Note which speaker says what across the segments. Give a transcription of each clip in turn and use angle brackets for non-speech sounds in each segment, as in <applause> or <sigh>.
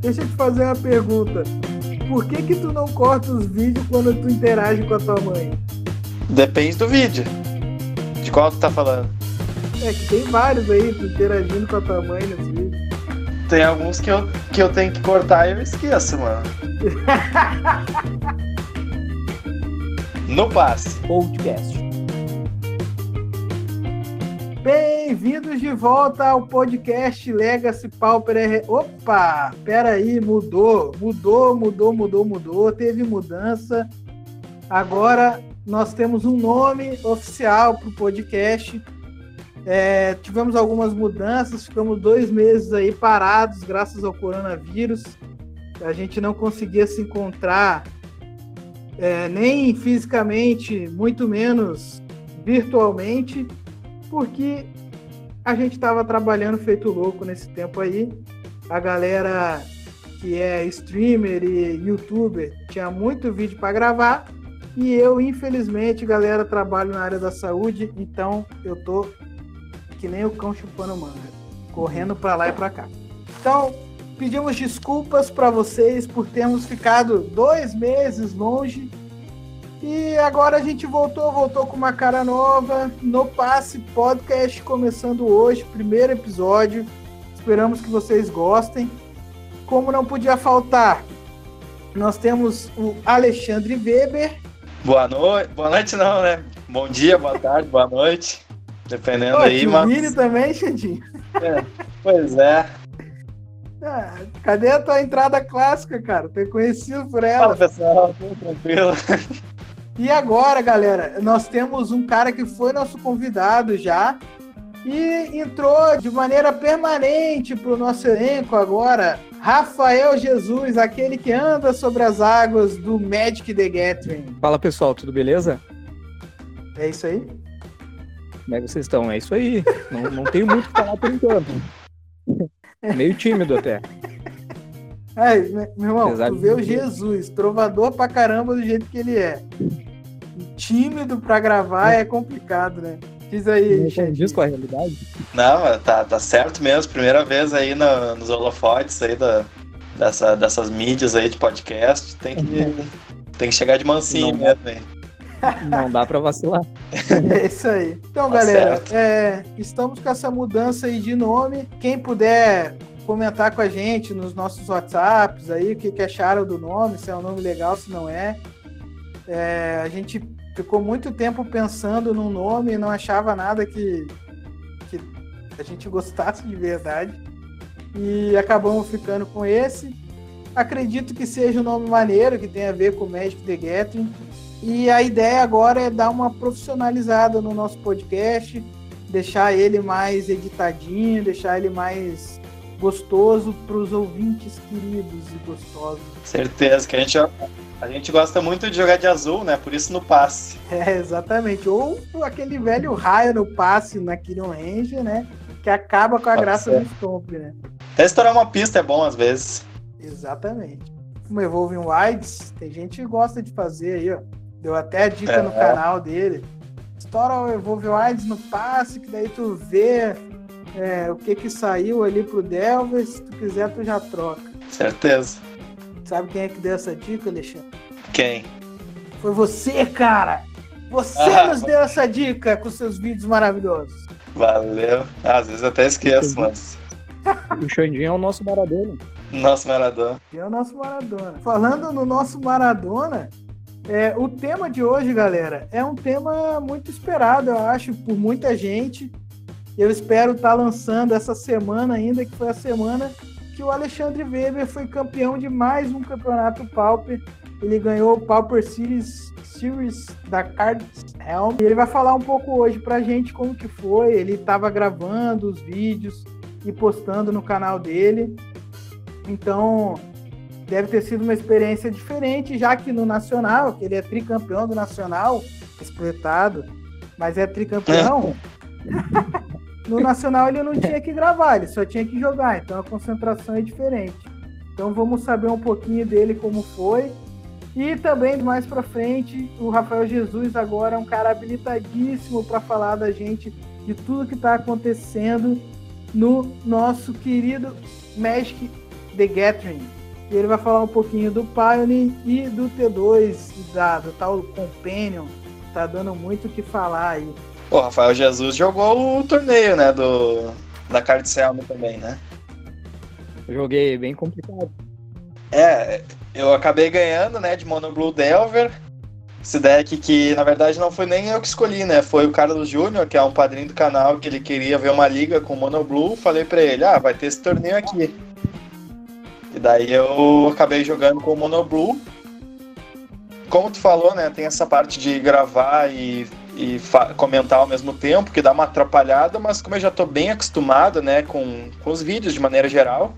Speaker 1: Deixa eu te fazer uma pergunta. Por que que tu não corta os vídeos quando tu interage com a tua mãe?
Speaker 2: Depende do vídeo. De qual tu tá falando?
Speaker 1: É que tem vários aí, tu interagindo com a tua mãe nos vídeos.
Speaker 2: Tem alguns que eu, que eu tenho que cortar e eu esqueço, mano. <laughs> no passe.
Speaker 3: Podcast.
Speaker 1: Bem-vindos de volta ao podcast Legacy Pauper R... Opa, peraí, mudou, mudou, mudou, mudou, mudou, teve mudança. Agora nós temos um nome oficial para o podcast. É, tivemos algumas mudanças, ficamos dois meses aí parados graças ao coronavírus. A gente não conseguia se encontrar é, nem fisicamente, muito menos virtualmente porque a gente estava trabalhando feito louco nesse tempo aí. A galera que é streamer e youtuber tinha muito vídeo para gravar. E eu, infelizmente, galera, trabalho na área da saúde, então eu tô que nem o cão chupando manga, correndo para lá e para cá. Então, pedimos desculpas para vocês por termos ficado dois meses longe e agora a gente voltou, voltou com uma cara nova no Passe Podcast, começando hoje, primeiro episódio. Esperamos que vocês gostem. Como não podia faltar, nós temos o Alexandre Weber.
Speaker 2: Boa noite, boa noite não, né? Bom dia, boa tarde, boa noite. Dependendo
Speaker 1: Pô,
Speaker 2: aí,
Speaker 1: mano.
Speaker 2: mas...
Speaker 1: também, Xandinho.
Speaker 2: É, pois é.
Speaker 1: Ah, cadê a tua entrada clássica, cara? Tô conhecido por ela.
Speaker 2: Fala, pessoal, tudo tranquilo.
Speaker 1: E agora, galera, nós temos um cara que foi nosso convidado já e entrou de maneira permanente para o nosso elenco agora. Rafael Jesus, aquele que anda sobre as águas do Magic the Gathering.
Speaker 3: Fala pessoal, tudo beleza?
Speaker 1: É isso aí?
Speaker 3: Como é que vocês estão? É isso aí. Não, não tenho muito o que falar por enquanto. Meio tímido até.
Speaker 1: É, meu irmão, Apesar tu vê o Jesus, trovador pra caramba do jeito que ele é. Tímido pra gravar é complicado, né? Diz aí,
Speaker 3: Não diz com a realidade?
Speaker 2: Não, tá, tá certo mesmo. Primeira vez aí no, nos holofotes aí da, dessa, dessas mídias aí de podcast. Tem que, <laughs> tem que chegar de mansinho Não. mesmo, hein?
Speaker 3: Não dá para vacilar.
Speaker 1: É isso aí. Então, tá galera, é, estamos com essa mudança aí de nome. Quem puder comentar com a gente nos nossos WhatsApps aí, o que, que acharam do nome, se é um nome legal, se não é. É. A gente ficou muito tempo pensando num nome e não achava nada que, que a gente gostasse de verdade. E acabamos ficando com esse. Acredito que seja um nome maneiro, que tem a ver com Magic the Gathering. E a ideia agora é dar uma profissionalizada no nosso podcast, deixar ele mais editadinho, deixar ele mais gostoso para os ouvintes queridos e gostosos.
Speaker 2: Certeza que a gente, a gente gosta muito de jogar de azul, né? Por isso no passe. <laughs>
Speaker 1: É, exatamente. Ou aquele velho raio no passe na Kirion Ranger, né? Que acaba com a Pode graça ser. do Stomp, né?
Speaker 2: Até estourar uma pista é bom às vezes.
Speaker 1: Exatamente. Como Evolving Wilds, tem gente que gosta de fazer aí, ó. Deu até a dica é, no canal dele. Estoura o Evolving Wilds no passe, que daí tu vê é, o que que saiu ali pro Delver, se tu quiser tu já troca.
Speaker 2: Certeza.
Speaker 1: Sabe quem é que deu essa dica, Alexandre?
Speaker 2: Quem?
Speaker 1: Foi você, cara! Você ah, nos deu essa dica com seus vídeos maravilhosos.
Speaker 2: Valeu. Às vezes até esqueço, mas.
Speaker 3: O Xandinho é o nosso Maradona.
Speaker 2: Nosso Maradona.
Speaker 1: É o nosso Maradona. Falando no nosso Maradona, é, o tema de hoje, galera, é um tema muito esperado, eu acho, por muita gente. Eu espero estar tá lançando essa semana ainda, que foi a semana que o Alexandre Weber foi campeão de mais um campeonato Pauper. Ele ganhou o Pauper Series, Series da Cards Helm. E ele vai falar um pouco hoje pra gente como que foi. Ele estava gravando os vídeos e postando no canal dele. Então, deve ter sido uma experiência diferente, já que no Nacional, que ele é tricampeão do Nacional, espletado, mas é tricampeão. É. No Nacional ele não tinha que gravar, ele só tinha que jogar, então a concentração é diferente. Então vamos saber um pouquinho dele como foi. E também mais para frente, o Rafael Jesus agora é um cara habilitadíssimo para falar da gente de tudo que está acontecendo no nosso querido Magic The Gathering. E ele vai falar um pouquinho do Pioneer e do T2 e da, do tal Companion. Tá dando muito o que falar aí.
Speaker 2: O Rafael Jesus jogou o torneio, né? Do, da Card Selma também, né?
Speaker 3: Eu joguei bem complicado.
Speaker 2: É, eu acabei ganhando, né, de Mono Blue Delver. Esse deck que, na verdade, não foi nem eu que escolhi, né? Foi o Carlos Júnior, que é um padrinho do canal, que ele queria ver uma liga com Mono Blue. Falei pra ele, ah, vai ter esse torneio aqui. E daí eu acabei jogando com o Mono Blue. Como tu falou, né, tem essa parte de gravar e, e comentar ao mesmo tempo, que dá uma atrapalhada, mas como eu já tô bem acostumado, né, com, com os vídeos de maneira geral,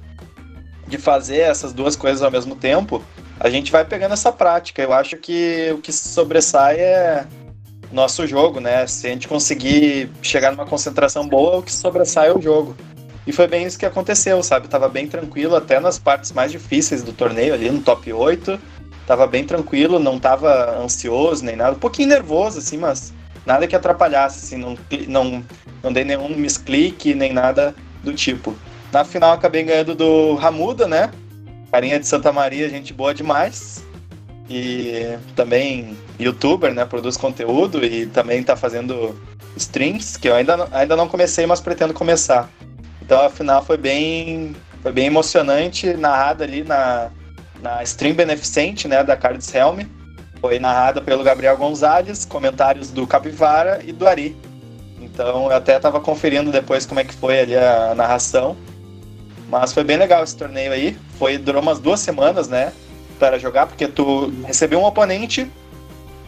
Speaker 2: de fazer essas duas coisas ao mesmo tempo, a gente vai pegando essa prática. Eu acho que o que sobressai é nosso jogo, né? Se a gente conseguir chegar numa concentração boa, o que sobressai é o jogo. E foi bem isso que aconteceu, sabe? Tava bem tranquilo até nas partes mais difíceis do torneio, ali no top 8. Tava bem tranquilo, não tava ansioso nem nada. Um pouquinho nervoso, assim, mas nada que atrapalhasse, assim. Não, não, não dei nenhum misclick, nem nada do tipo. Na final acabei ganhando do Ramuda, né? Carinha de Santa Maria, gente boa demais. E também youtuber, né? Produz conteúdo e também tá fazendo streams, que eu ainda, ainda não comecei, mas pretendo começar. Então a final foi bem, foi bem emocionante, narrada ali na, na stream beneficente, né? Da Cards Helm. Foi narrada pelo Gabriel Gonzalez, comentários do Capivara e do Ari. Então eu até tava conferindo depois como é que foi ali a narração. Mas foi bem legal esse torneio aí. Foi, durou umas duas semanas, né? Para jogar, porque tu recebeu um oponente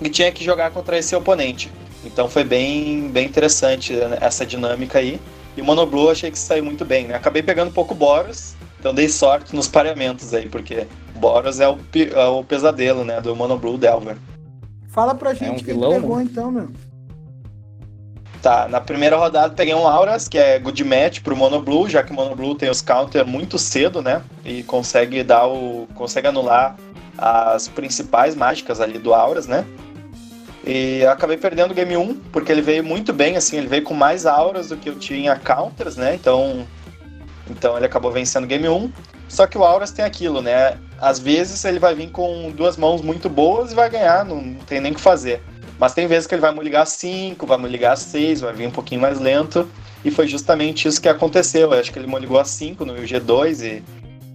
Speaker 2: e tinha que jogar contra esse oponente. Então foi bem, bem interessante né, essa dinâmica aí. E o Monoblue achei que saiu muito bem, né? Acabei pegando um pouco Boros, então dei sorte nos pareamentos aí, porque Boros é o, é o pesadelo, né? Do Monoblue Delver.
Speaker 1: Fala pra gente é um quem vilão, pegou mano. então, meu.
Speaker 2: Tá, na primeira rodada peguei um Auras, que é good match pro Mono Blue, já que o Mono Blue tem os counter muito cedo, né? E consegue dar o. consegue anular as principais mágicas ali do Auras, né? E acabei perdendo o game 1, porque ele veio muito bem, assim, ele veio com mais auras do que eu tinha counters, né? Então. Então ele acabou vencendo o game 1. Só que o Auras tem aquilo, né? Às vezes ele vai vir com duas mãos muito boas e vai ganhar, não tem nem o que fazer. Mas tem vezes que ele vai me ligar 5, vai me ligar 6, vai vir um pouquinho mais lento. E foi justamente isso que aconteceu. Eu acho que ele me ligou a 5 no G2 e,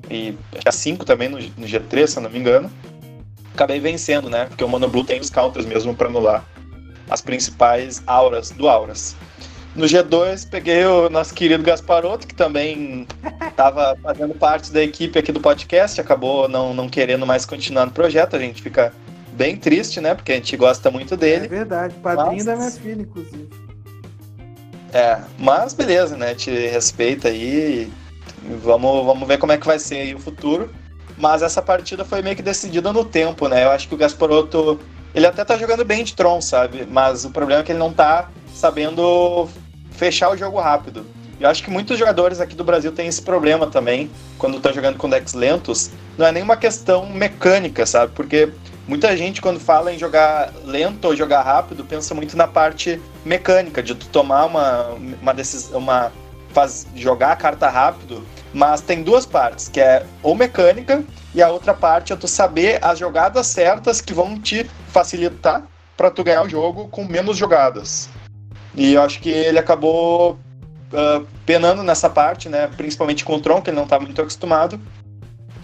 Speaker 2: e a 5 também no, no, G3, se eu não me engano. Acabei vencendo, né? Porque o Mono Blue tem os counters mesmo para anular as principais auras do Auras. No G2 peguei o nosso querido Gasparotto, que também estava fazendo parte da equipe aqui do podcast, acabou não, não querendo mais continuar no projeto, a gente fica bem triste, né? Porque a gente gosta muito dele. É
Speaker 1: verdade, padrinho mas... da minha filha, inclusive.
Speaker 2: É, mas beleza, né? Te respeita aí. Vamos, vamos ver como é que vai ser aí o futuro. Mas essa partida foi meio que decidida no tempo, né? Eu acho que o Gasparotto, ele até tá jogando bem de Tron, sabe? Mas o problema é que ele não tá sabendo fechar o jogo rápido. Eu acho que muitos jogadores aqui do Brasil têm esse problema também, quando estão jogando com decks lentos. Não é nenhuma questão mecânica, sabe? Porque Muita gente, quando fala em jogar lento ou jogar rápido, pensa muito na parte mecânica, de tu tomar uma, uma decisão, uma. Faz, jogar a carta rápido, mas tem duas partes, que é ou mecânica, e a outra parte é tu saber as jogadas certas que vão te facilitar para tu ganhar o jogo com menos jogadas. E eu acho que ele acabou uh, penando nessa parte, né? Principalmente com o Tron, que ele não tá muito acostumado,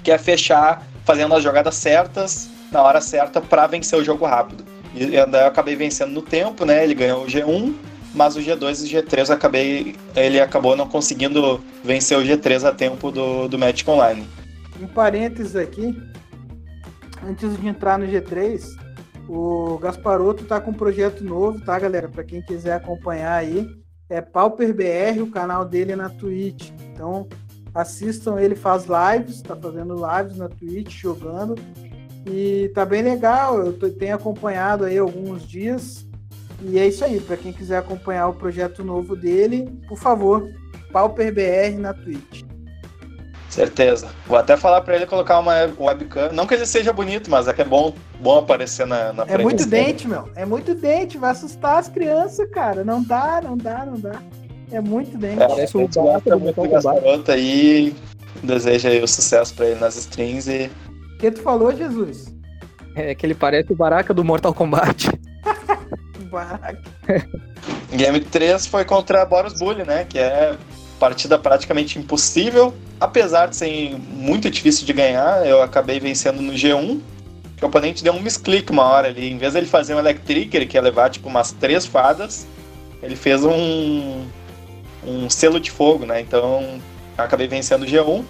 Speaker 2: que é fechar fazendo as jogadas certas na hora certa para vencer o jogo rápido. E daí eu acabei vencendo no tempo, né? Ele ganhou o G1, mas o G2 e o G3 eu acabei, ele acabou não conseguindo vencer o G3 a tempo do, do Magic Online.
Speaker 1: Um parênteses aqui, antes de entrar no G3, o Gasparoto tá com um projeto novo, tá, galera? Para quem quiser acompanhar aí, é Pauper BR, o canal dele é na Twitch. Então, assistam, ele faz lives, tá fazendo lives na Twitch, jogando. E tá bem legal, eu tô, tenho acompanhado aí alguns dias. E é isso aí, para quem quiser acompanhar o projeto novo dele, por favor, Pauper BR na Twitch.
Speaker 2: Certeza. Vou até falar para ele colocar uma webcam. Não que ele seja bonito, mas é que é bom, bom aparecer na, na
Speaker 1: é frente. É muito dente, meu. É muito dente. Vai assustar as crianças, cara. Não dá, não dá, não dá. É muito dente. É,
Speaker 2: Parece um gato muito aí. Desejo aí o sucesso pra ele nas strings e.
Speaker 1: O que tu falou, Jesus?
Speaker 3: É que ele parece o Baraka do Mortal Kombat. <laughs>
Speaker 1: Baraka.
Speaker 2: Game 3 foi contra Boros Bully, né? Que é partida praticamente impossível. Apesar de ser muito difícil de ganhar, eu acabei vencendo no G1. O oponente deu um misclick uma hora ali. Em vez de ele fazer um Electric, ele quer levar tipo umas três fadas, ele fez um, um selo de fogo, né? Então acabei vencendo o G1.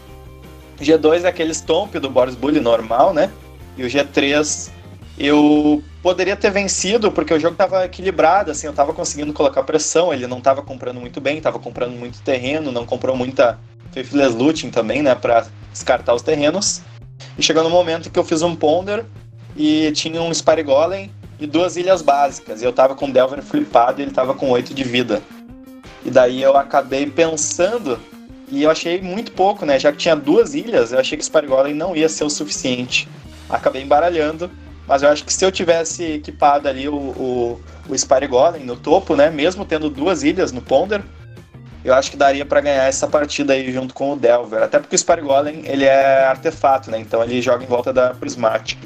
Speaker 2: G2 é aquele stomp do Boris Bully normal, né? E o G3 eu poderia ter vencido porque o jogo estava equilibrado, assim, eu estava conseguindo colocar pressão, ele não estava comprando muito bem, estava comprando muito terreno, não comprou muita Faithless Looting também, né, para descartar os terrenos. E chegou no momento que eu fiz um Ponder e tinha um Spire Golem e duas ilhas básicas, e eu estava com o Delver flipado e ele estava com 8 de vida. E daí eu acabei pensando e eu achei muito pouco, né? Já que tinha duas ilhas, eu achei que o Spire Golem não ia ser o suficiente. Acabei embaralhando mas eu acho que se eu tivesse equipado ali o, o, o Spire Golem no topo, né? Mesmo tendo duas ilhas no Ponder, eu acho que daria para ganhar essa partida aí junto com o Delver. Até porque o Spire Golem, ele é artefato, né? Então ele joga em volta da Prismatic.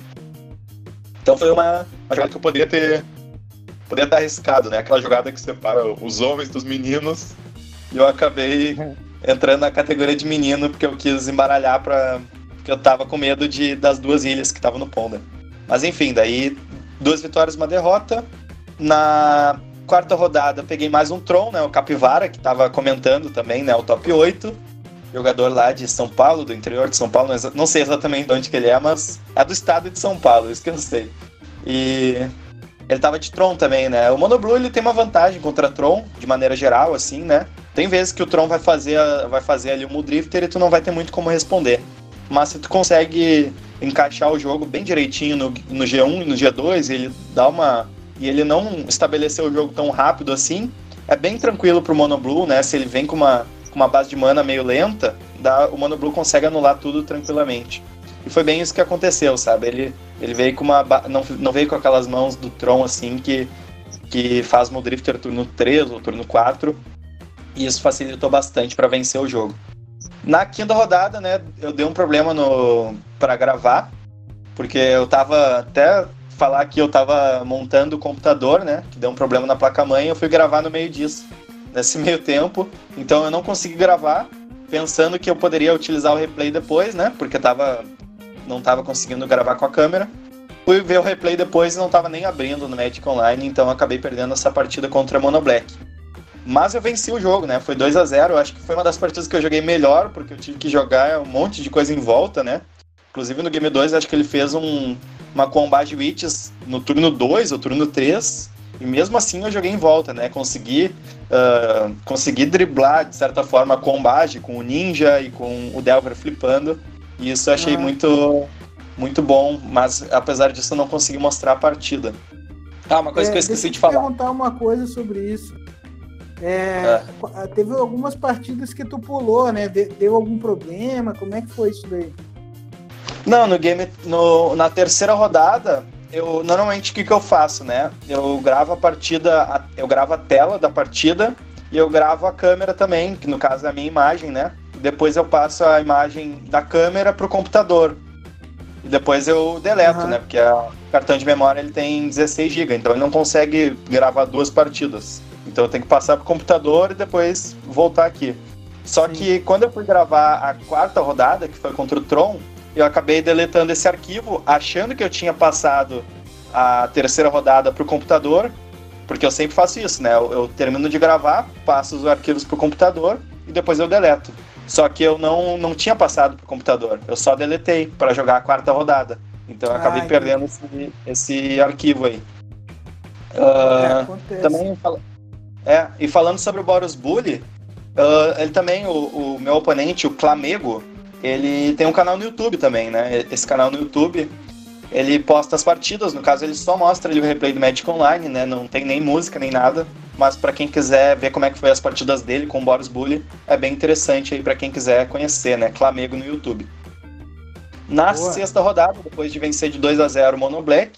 Speaker 2: Então foi uma, uma jogada que eu poderia ter poderia ter arriscado, né? Aquela jogada que separa os homens dos meninos. E eu acabei <laughs> entrando na categoria de menino porque eu quis embaralhar para porque eu tava com medo de das duas ilhas que estavam no Ponder. Mas enfim, daí duas vitórias, uma derrota. Na quarta rodada peguei mais um Tron, né? O Capivara, que estava comentando também, né? O top 8. Jogador lá de São Paulo, do interior de São Paulo, não sei exatamente de onde que ele é, mas é do estado de São Paulo, isso que eu sei. E ele tava de Tron também, né? O Monoblue ele tem uma vantagem contra Tron, de maneira geral, assim, né? Tem vezes que o Tron vai fazer, vai fazer ali o Mudrifter e tu não vai ter muito como responder. Mas se tu consegue encaixar o jogo bem direitinho no, no G1 e no G2, ele dá uma. E ele não estabeleceu o jogo tão rápido assim. É bem tranquilo pro Mono Blue, né? Se ele vem com uma, com uma base de mana meio lenta, dá, o Mono Blue consegue anular tudo tranquilamente. E foi bem isso que aconteceu, sabe? Ele, ele veio com uma. Não, não veio com aquelas mãos do Tron assim que, que faz o Drifter turno 3 ou turno 4. E isso facilitou bastante para vencer o jogo. Na quinta rodada, né, eu dei um problema no para gravar, porque eu tava até falar que eu tava montando o computador, né, que deu um problema na placa-mãe, eu fui gravar no meio disso, nesse <laughs> meio tempo. Então eu não consegui gravar, pensando que eu poderia utilizar o replay depois, né, porque tava não tava conseguindo gravar com a câmera. Fui ver o replay depois e não tava nem abrindo no Magic Online, então acabei perdendo essa partida contra a Mono Black. Mas eu venci o jogo, né? Foi 2 a 0 Acho que foi uma das partidas que eu joguei melhor, porque eu tive que jogar um monte de coisa em volta, né? Inclusive no Game 2, acho que ele fez um, uma combate witches no turno 2 ou turno 3. E mesmo assim eu joguei em volta, né? Consegui, uh, consegui driblar, de certa forma, a combate com o Ninja e com o Delver flipando. E isso eu achei ah. muito, muito bom, mas apesar disso eu não consegui mostrar a partida. Ah, uma coisa é, que eu esqueci de falar.
Speaker 1: Eu perguntar uma coisa sobre isso. É, é. Teve algumas partidas que tu pulou, né? Deu algum problema? Como é que foi isso daí?
Speaker 2: Não, no game, no, na terceira rodada, eu normalmente o que, que eu faço, né? Eu gravo a partida, eu gravo a tela da partida e eu gravo a câmera também, que no caso é a minha imagem, né? Depois eu passo a imagem da câmera pro computador. E depois eu deleto, uhum. né? Porque o cartão de memória ele tem 16 GB, então ele não consegue gravar duas partidas. Então eu tenho que passar pro computador e depois voltar aqui. Só Sim. que quando eu fui gravar a quarta rodada, que foi contra o Tron, eu acabei deletando esse arquivo, achando que eu tinha passado a terceira rodada pro computador, porque eu sempre faço isso, né? Eu, eu termino de gravar, passo os arquivos pro computador e depois eu deleto. Só que eu não, não tinha passado pro computador, eu só deletei para jogar a quarta rodada. Então eu acabei perdendo esse, esse arquivo aí. Uh, é, também é, e falando sobre o Boros Bully, uh, ele também, o, o, meu oponente, o Clamego, ele tem um canal no YouTube também, né? Esse canal no YouTube, ele posta as partidas, no caso ele só mostra ali o replay do Magic Online, né? Não tem nem música, nem nada. Mas para quem quiser ver como é que foi as partidas dele com o Boros Bully, é bem interessante aí para quem quiser conhecer, né? Clamego no YouTube. Na Boa. sexta rodada, depois de vencer de 2 a 0 o Mono Black,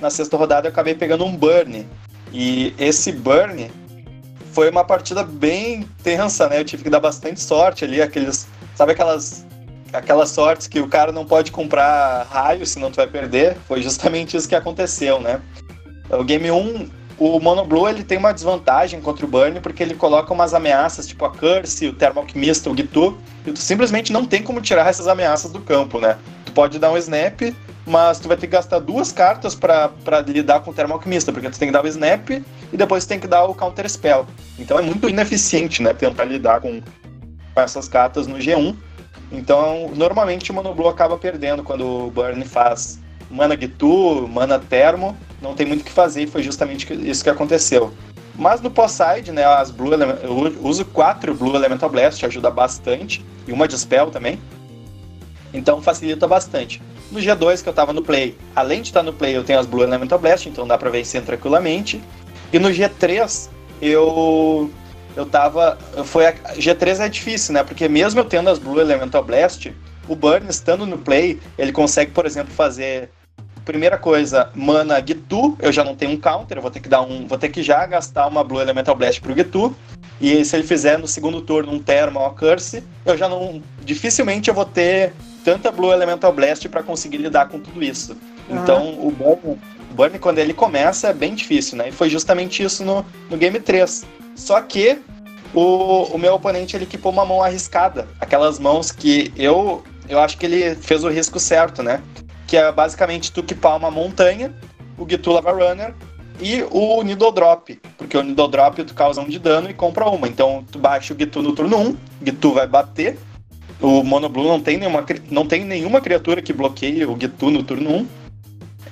Speaker 2: na sexta rodada eu acabei pegando um Burn. E esse Burn, foi uma partida bem tensa, né? Eu tive que dar bastante sorte ali, aqueles. Sabe aquelas aquelas sortes que o cara não pode comprar raio, senão tu vai perder. Foi justamente isso que aconteceu, né? O Game 1, o Mono Blue ele tem uma desvantagem contra o Burn, porque ele coloca umas ameaças, tipo a Curse, o Thermal Alchemist, o Gitu, e tu simplesmente não tem como tirar essas ameaças do campo, né? Tu pode dar um snap, mas tu vai ter que gastar duas cartas para lidar com o Thermal Alchemista, porque tu tem que dar o snap e depois tu tem que dar o Counter Spell. Então é muito ineficiente, né, tentar lidar com, com essas cartas no G1. Então, normalmente o Mono Blue acaba perdendo quando o Burn faz mana Gitu, mana Termo, não tem muito o que fazer e foi justamente isso que aconteceu. Mas no pós-side, né, as Blue eu uso quatro Blue Elemental Blast, ajuda bastante, e uma Dispel também. Então facilita bastante. No G2 que eu tava no play, além de estar no play, eu tenho as Blue Elemental Blast, então dá pra vencer tranquilamente. E no G3 eu eu tava. Foi a, G3 é difícil, né? Porque mesmo eu tendo as Blue Elemental Blast, o Burn estando no play, ele consegue, por exemplo, fazer. Primeira coisa, mana Gitu, eu já não tenho um counter, eu vou ter que dar um. Vou ter que já gastar uma Blue Elemental Blast pro Gitu. E se ele fizer no segundo turno um Thermal Curse, eu já não. Dificilmente eu vou ter tanta Blue Elemental Blast para conseguir lidar com tudo isso. Uhum. Então o Burn, Burn, quando ele começa, é bem difícil, né? E foi justamente isso no, no Game 3. Só que o, o meu oponente ele equipou uma mão arriscada. Aquelas mãos que eu, eu acho que ele fez o risco certo, né? Que é basicamente tu equipar uma montanha, o Gitu Lava Runner e o Needle Drop. Porque o Needle Drop tu causa um de dano e compra uma. Então tu baixa o Gitu no turno 1, Gitu vai bater. O Mono Blue não tem nenhuma, não tem nenhuma criatura que bloqueie o Gitu no turno 1.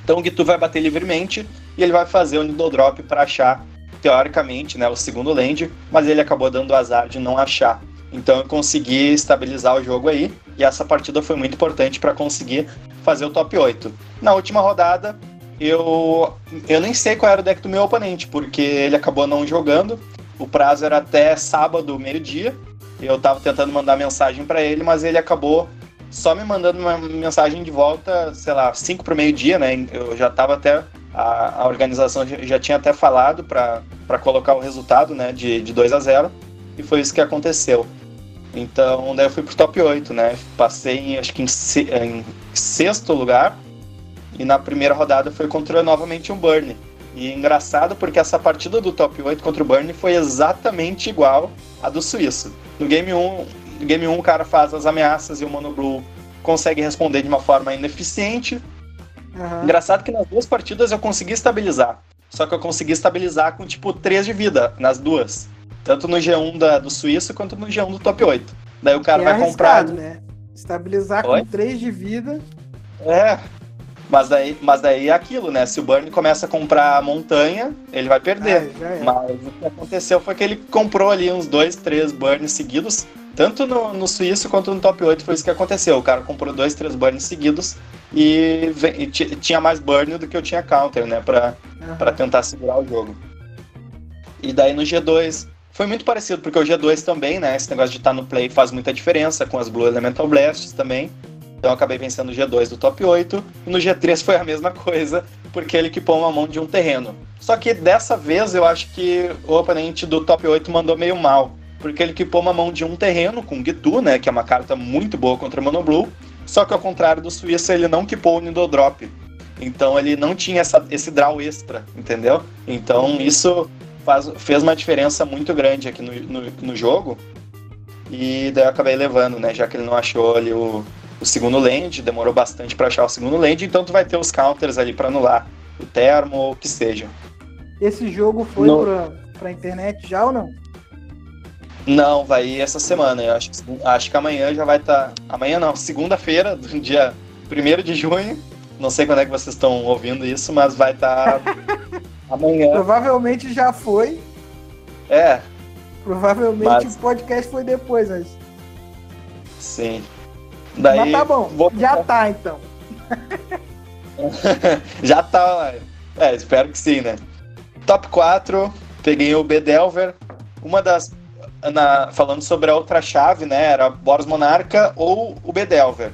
Speaker 2: Então o Gitu vai bater livremente e ele vai fazer o Needle Drop para achar teoricamente, né, o segundo land, mas ele acabou dando azar de não achar. Então eu consegui estabilizar o jogo aí, e essa partida foi muito importante para conseguir fazer o top 8. Na última rodada, eu, eu nem sei qual era o deck do meu oponente, porque ele acabou não jogando. O prazo era até sábado, meio-dia. Eu tava tentando mandar mensagem para ele, mas ele acabou só me mandando uma mensagem de volta, sei lá, 5 para meio-dia, né? Eu já tava até a, a organização já tinha até falado para colocar o resultado né, de, de 2 a 0 e foi isso que aconteceu. Então, daí eu fui pro top 8, né? Passei, acho que em, em, sexto lugar. E na primeira rodada foi contra novamente um Burn. E engraçado porque essa partida do top 8 contra o Burn foi exatamente igual à do Suíço. No game 1, no game 1 o cara faz as ameaças e o Mono Blue consegue responder de uma forma ineficiente. Uhum. Engraçado que nas duas partidas eu consegui estabilizar. Só que eu consegui estabilizar com tipo 3 de vida nas duas. Tanto no G1 da, do Suíço quanto no G1 do top 8. Daí o cara é vai comprar.
Speaker 1: né? Estabilizar Oi? com 3 de vida.
Speaker 2: É. Mas daí, mas daí é aquilo, né? Se o Burn começa a comprar a montanha, ele vai perder. Ah, é. Mas o que aconteceu foi que ele comprou ali uns dois, três burns seguidos. Tanto no, no Suíço quanto no top 8 foi isso que aconteceu. O cara comprou dois, três burns seguidos e, e tinha mais burn do que eu tinha counter, né? Pra, uhum. Pra tentar segurar o jogo. E daí no G2 foi muito parecido, porque o G2 também, né? Esse negócio de estar tá no play faz muita diferença, com as Blue Elemental Blasts também. Então eu acabei vencendo o G2 do top 8. E no G3 foi a mesma coisa, porque ele equipou uma mão de um terreno. Só que dessa vez eu acho que o oponente do top 8 mandou meio mal. Porque ele equipou uma mão de um terreno com Gitu, né? Que é uma carta muito boa contra Mono Blue. Só que ao contrário do Suíça, ele não equipou o Needle Drop. Então ele não tinha essa, esse draw extra, entendeu? Então isso faz, fez uma diferença muito grande aqui no, no, no, jogo. E daí eu acabei levando, né? Já que ele não achou ali o, o segundo land, demorou bastante para achar o segundo land, então tu vai ter os counters ali para anular o termo ou o que seja.
Speaker 1: Esse jogo foi no... pra, pra internet já ou não?
Speaker 2: Não, vai ir essa semana. Eu acho, acho que amanhã já vai estar. Tá... Amanhã não, segunda-feira, do <laughs> dia 1 de junho. Não sei quando é que vocês estão ouvindo isso, mas vai estar tá <laughs> amanhã.
Speaker 1: Provavelmente já foi.
Speaker 2: É.
Speaker 1: Provavelmente mas... o podcast foi depois, mas.
Speaker 2: Sim. Daí,
Speaker 1: mas tá bom, vou... já tá então. <laughs>
Speaker 2: já tá, é, espero que sim, né? Top 4, peguei o Bedelver. Uma das na, falando sobre a outra chave, né? Era Boros Monarca ou o Bedelver.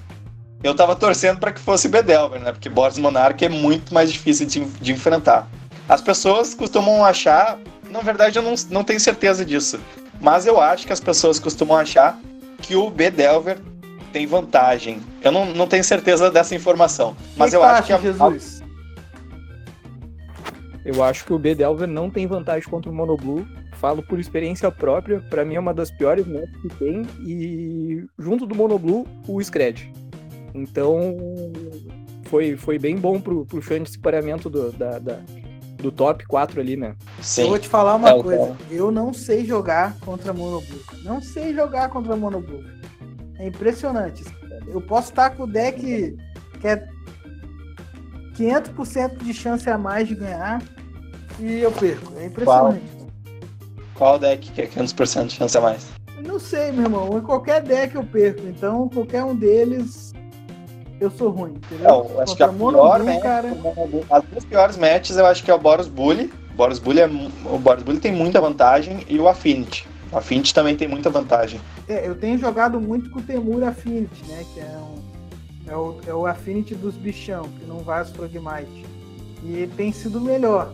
Speaker 2: Eu tava torcendo para que fosse o Bedelver, né? Porque Boros Monarca é muito mais difícil de, de enfrentar. As pessoas costumam achar, na verdade eu não, não tenho certeza disso, mas eu acho que as pessoas costumam achar que o Bedelver tem vantagem. Eu não, não tenho certeza dessa informação. Mas
Speaker 1: que
Speaker 2: eu
Speaker 1: que
Speaker 2: acho que a,
Speaker 1: Jesus.
Speaker 3: Eu acho que o B Delver não tem vantagem contra o Monoblue. Falo por experiência própria, pra mim é uma das piores maps que tem. E junto do Monoblue, o Scred. Então foi, foi bem bom pro, pro chão de separamento do, da, da- do top 4 ali, né?
Speaker 1: Eu
Speaker 2: sim.
Speaker 1: vou te falar uma
Speaker 2: É,
Speaker 1: coisa. Eu não sei jogar contra Monoblue. Não sei jogar contra Monoblue. É impressionante. Eu posso estar com o deck que é 500% de chance a mais de ganhar e eu perco. É impressionante.
Speaker 2: Qual deck que é 500% de chance a mais?
Speaker 1: Não sei, meu irmão. Em qualquer deck eu perco. Então, qualquer um deles, eu sou ruim, entendeu?
Speaker 2: Não, acho que a
Speaker 1: Contra
Speaker 2: pior match,
Speaker 1: cara.
Speaker 2: as duas piores matches eu acho que é o Boros Bully. O Boros Bully, é, o Boros Bully tem muita vantagem e o Affinity. O Affinity também tem muita vantagem.
Speaker 1: É, eu tenho jogado muito com o Temur Affinity, né? Que é, um, é, o, é o Affinity dos bichão, que não vai as Frogmite. E tem sido melhor.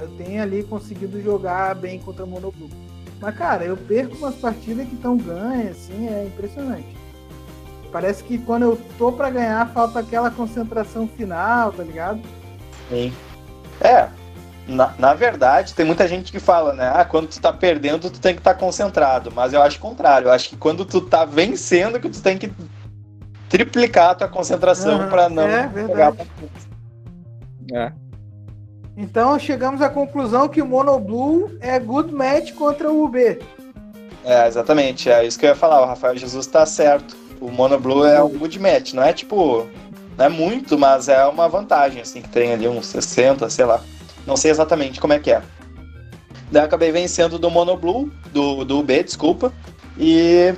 Speaker 1: Eu tenho ali conseguido jogar bem contra Monoblue. Mas, cara, eu perco umas partidas que estão ganhas, assim, é impressionante. Parece que quando eu tô pra ganhar, falta aquela concentração final, tá ligado?
Speaker 2: Sim. É, na, na verdade, tem muita gente que fala, né? Ah, quando tu tá perdendo, tu tem que estar concentrado. Mas eu acho o contrário. Eu acho que quando tu tá vencendo, que tu tem que triplicar a tua concentração
Speaker 1: Aham,
Speaker 2: pra não
Speaker 1: é
Speaker 2: pegar
Speaker 1: verdade.
Speaker 3: É.
Speaker 1: Então chegamos à conclusão que o Monoblue é good match contra o UB.
Speaker 2: É, exatamente. É isso que eu ia falar. O Rafael Jesus tá certo. O Mono Blue é um good match. Não é tipo. Não é muito, mas é uma vantagem, assim, que tem ali uns 60, sei lá. Não sei exatamente como é que é. Daí eu acabei vencendo do Mono Blue, do, do UB, desculpa. E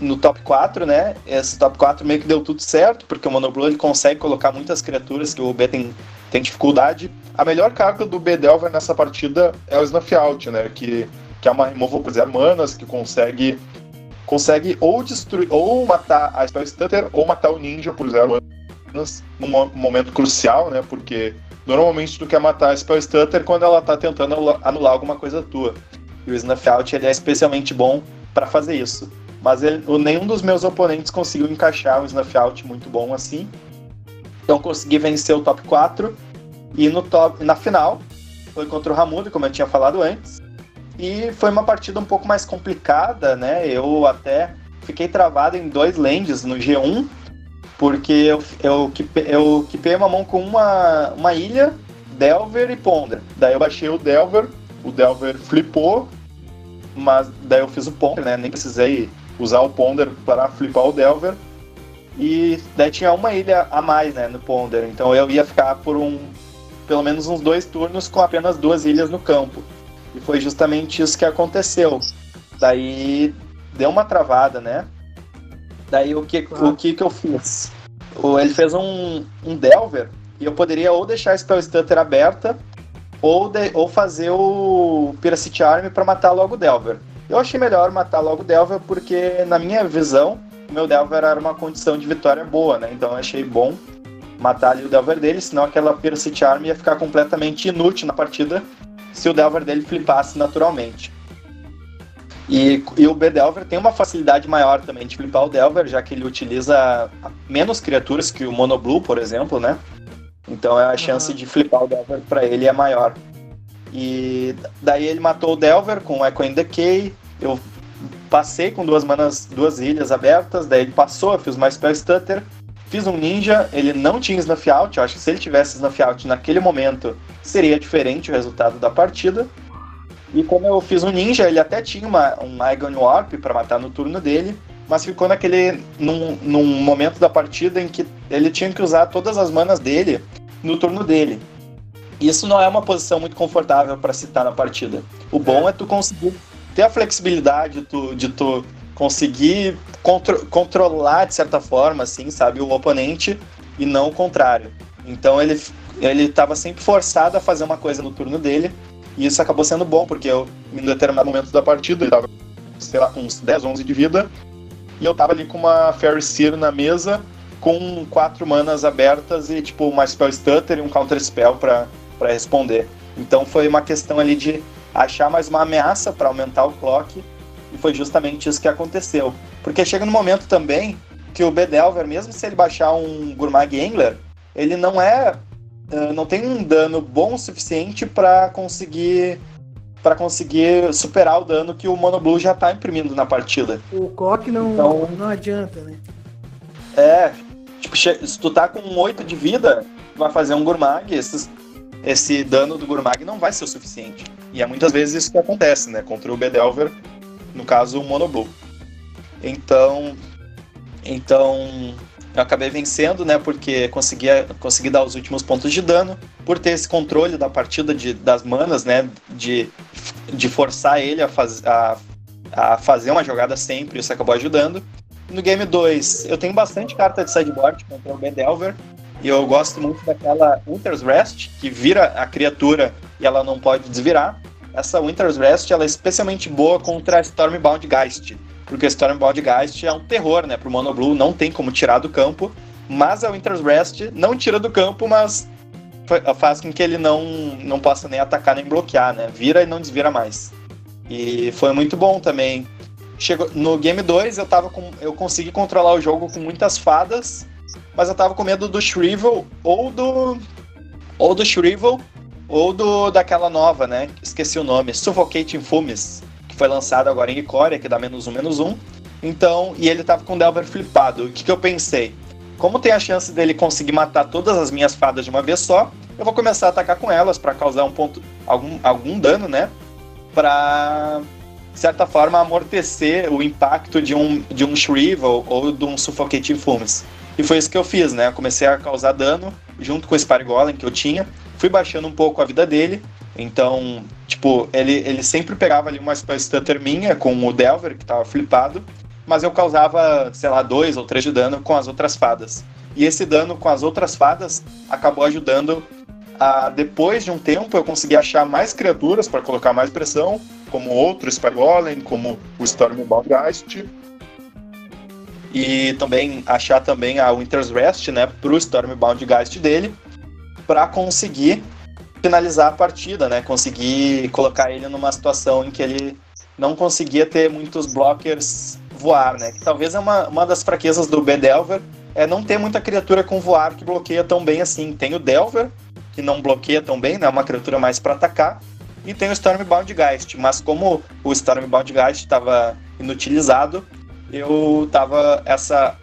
Speaker 2: no top 4, né? Esse top 4 meio que deu tudo certo, porque o Mono Blue ele consegue colocar muitas criaturas que o UB tem, tem dificuldade.
Speaker 4: A melhor carta do B-Delver nessa partida é o Snuff Out, né? Que, que é uma removal por zero manas, que consegue consegue ou destruir, ou matar a Spell Stutter, ou matar o ninja por zero manas num mo- momento crucial, né? Porque normalmente tu quer matar a Spell Stutter quando ela tá tentando anula- anular alguma coisa tua.
Speaker 2: E o Snuff Out ele é especialmente bom para fazer isso. Mas ele- nenhum dos meus oponentes conseguiu encaixar um Snuff Out muito bom assim. Então consegui vencer o top 4. E no top, na final foi contra o Ramuda, como eu tinha falado antes. E foi uma partida um pouco mais complicada, né? Eu até fiquei travado em dois lands no G1, porque eu, eu, eu uma mão com uma, uma ilha, Delver e Ponder.
Speaker 4: Daí eu baixei o Delver, o Delver flipou,
Speaker 2: mas daí eu fiz o Ponder, né? Nem precisei
Speaker 4: usar o Ponder para flipar o Delver.
Speaker 2: E daí tinha uma ilha a mais, né, no Ponder. Então eu ia ficar por um. pelo menos uns dois turnos com apenas duas ilhas no campo. E foi justamente isso que aconteceu. Daí deu uma travada, né? Daí o que, o que, que eu fiz? Ele fez um, um Delver e eu poderia ou deixar a Spell Stutter aberta ou, de- ou fazer o Piracity Arm para matar logo o Delver. Eu achei melhor matar logo o Delver porque, na minha visão, o meu Delver era uma condição de vitória boa, né? Então eu achei bom matar ali o Delver dele, senão aquela Piracity Arm ia ficar completamente inútil na partida se o Delver dele flipasse naturalmente. E, e o B-Delver tem uma facilidade maior também de flipar o Delver, já que ele utiliza menos criaturas que o Mono Blue, por exemplo, né? Então a chance de flipar o Delver para ele é maior. E daí ele matou o Delver com Echo in Decay. Eu passei com duas manas, duas ilhas abertas, daí ele passou, eu fiz mais Spell Stutter. Fiz um ninja, ele não tinha Snuff Out, eu acho que se ele tivesse Snuff Out naquele momento, seria diferente o resultado da partida. E como eu fiz um ninja, ele até tinha uma, um Aegon Warp para matar no turno dele, mas ficou naquele. Num, num momento da partida em que ele tinha que usar todas as manas dele no turno dele. Isso não é uma posição muito confortável para citar na partida. O bom é tu conseguir ter a flexibilidade tu, de tu conseguir contro controlar de certa forma, assim, sabe, o oponente e não o contrário. Então ele ele estava sempre forçado a fazer uma coisa no turno dele e isso acabou sendo bom porque eu
Speaker 4: Em determinado momento da partida, ele tava, sei lá, com uns 10, 11 de vida. E eu tava ali com uma Fairy Seer na mesa, com quatro manas abertas e, tipo, uma Spell Stutter e um Counter Spell pra, pra responder.
Speaker 2: Então foi uma questão ali de achar mais uma ameaça para aumentar o clock e foi justamente isso que aconteceu. Porque chega no momento também que o Bedelver, mesmo se ele baixar um Gourmag Angler, ele não é. Uh, não tem um dano bom o suficiente para conseguir para conseguir superar o dano que o Mono Blue já tá imprimindo na partida.
Speaker 1: O coque não, então, não adianta, né?
Speaker 2: É, tipo, se tu tá com 8 de vida, vai fazer um Gourmag, esses, esse dano do Gourmag não vai ser o suficiente. E é muitas vezes isso que acontece, né? Contra o Bedelver, no caso o Mono Blue. Então, então eu acabei vencendo, né? Porque consegui, consegui dar os últimos pontos de dano. Por ter esse controle da partida de, das manas, né? De, de forçar ele a, faz, a, a fazer uma jogada sempre, isso acabou ajudando. No game 2, eu tenho bastante carta de sideboard contra o Bedelver. E eu gosto muito daquela Winter's Rest, que vira a criatura e ela não pode desvirar. Essa Winter's Rest ela é especialmente boa contra a Stormbound Geist porque Stormbound Geist é um terror, né? Pro Mono Blue não tem como tirar do campo, mas a Winter's Rest não tira do campo, mas faz com que ele não, não possa nem atacar nem bloquear, né? Vira e não desvira mais. E foi muito bom também. Chegou, no Game 2 eu, tava com, eu consegui controlar o jogo com muitas fadas, mas eu tava com medo do Shrivel ou do. Ou do Shrivel ou do daquela nova, né? Esqueci o nome. Suffocating Fumes que foi lançado agora em Icória, que dá menos um, menos um. Então, e ele tava com o Delver flipado. O que, que eu pensei? Como tem a chance dele conseguir matar todas as minhas fadas de uma vez só, eu vou começar a atacar com elas para causar um ponto, algum, algum dano, né? Pra, de certa forma, amortecer o impacto de um, de um Shrivel ou de um Suffocating Fumes. E foi isso que eu fiz, né? Eu comecei a causar dano junto com o Spire Golem que eu tinha. Fui baixando um pouco a vida dele então, tipo, ele, ele sempre pegava ali uma Stutter minha com o Delver, que tava flipado, mas eu causava, sei lá, dois ou três de dano com as outras fadas. E esse dano com as outras fadas acabou ajudando a, depois de um tempo, eu consegui achar mais criaturas para colocar mais pressão, como outro Spy Golem, como o Stormbound Geist. E também achar também a Winter's Rest, né, pro Stormbound Geist dele, para conseguir finalizar a partida, né? Conseguir colocar ele numa situação em que ele não conseguia ter muitos blockers voar, né? Que talvez é uma, uma das fraquezas do B-Delver, é não ter muita criatura com voar que bloqueia tão bem assim. Tem o Delver, que não bloqueia tão bem, né? É uma criatura mais para atacar. E tem o Stormbound Geist, mas como o Stormbound Geist estava inutilizado, eu tava essa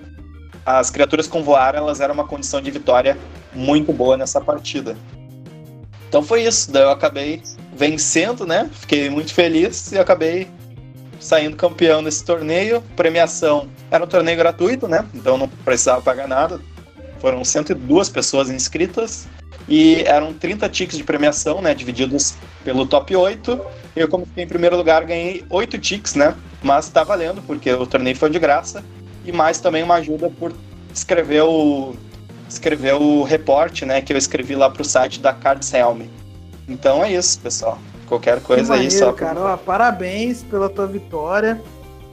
Speaker 2: as criaturas com voar, elas eram uma condição de vitória muito boa nessa partida. Então foi isso. Daí eu acabei vencendo, né? Fiquei muito feliz e acabei saindo campeão nesse torneio. Premiação era um torneio gratuito, né? Então não precisava pagar nada. Foram 102 pessoas inscritas e eram 30 tickets de premiação, né? Divididos pelo top 8. Eu, como fiquei em primeiro lugar, ganhei 8 tickets, né? Mas tá valendo, porque o torneio foi de graça. E mais também uma ajuda por escrever o escrever o reporte, né, que eu escrevi lá pro site da Cards Helm. Então é isso, pessoal. Qualquer coisa maneiro, aí só.
Speaker 1: Cara, ó, parabéns pela tua vitória.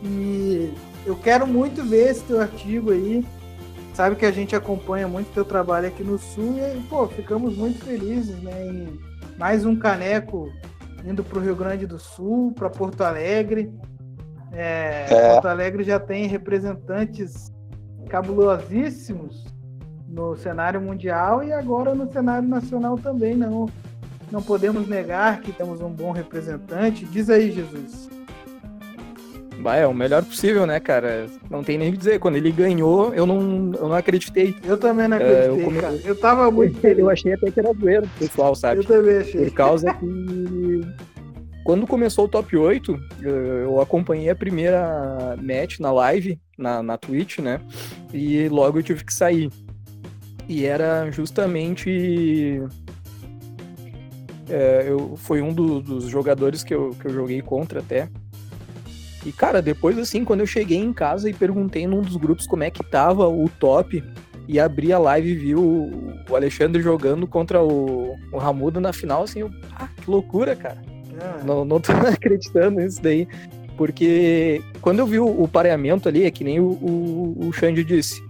Speaker 1: E eu quero muito ver esse teu artigo aí. Sabe que a gente acompanha muito teu trabalho aqui no Sul e, pô, ficamos muito felizes, né? Em mais um caneco indo para o Rio Grande do Sul, para Porto Alegre. É, é. Porto Alegre já tem representantes cabulosíssimos no cenário mundial e agora no cenário nacional também. Não, não podemos negar que temos um bom representante. Diz aí, Jesus.
Speaker 3: Bah, é o melhor possível, né, cara? Não tem nem o que dizer. Quando ele ganhou, eu não, eu não acreditei.
Speaker 1: Eu também não acreditei, é, eu come... cara. Eu tava muito feliz. <laughs>
Speaker 3: Eu achei até que era zoeiro, pessoal, sabe?
Speaker 1: Eu também achei.
Speaker 3: Por causa que... Quando começou o top 8, eu acompanhei a primeira match na live, na, na Twitch, né? E logo eu tive que sair. E era justamente. É, eu, foi um do, dos jogadores que eu, que eu joguei contra até. E, cara, depois, assim, quando eu cheguei em casa e perguntei num dos grupos como é que tava o top, e abri a live e vi o, o Alexandre jogando contra o, o Ramudo na final, assim, eu, ah, que loucura, cara. É. Não, não tô <laughs> acreditando nisso daí. Porque quando eu vi o, o pareamento ali, é que nem o, o, o Xande disse.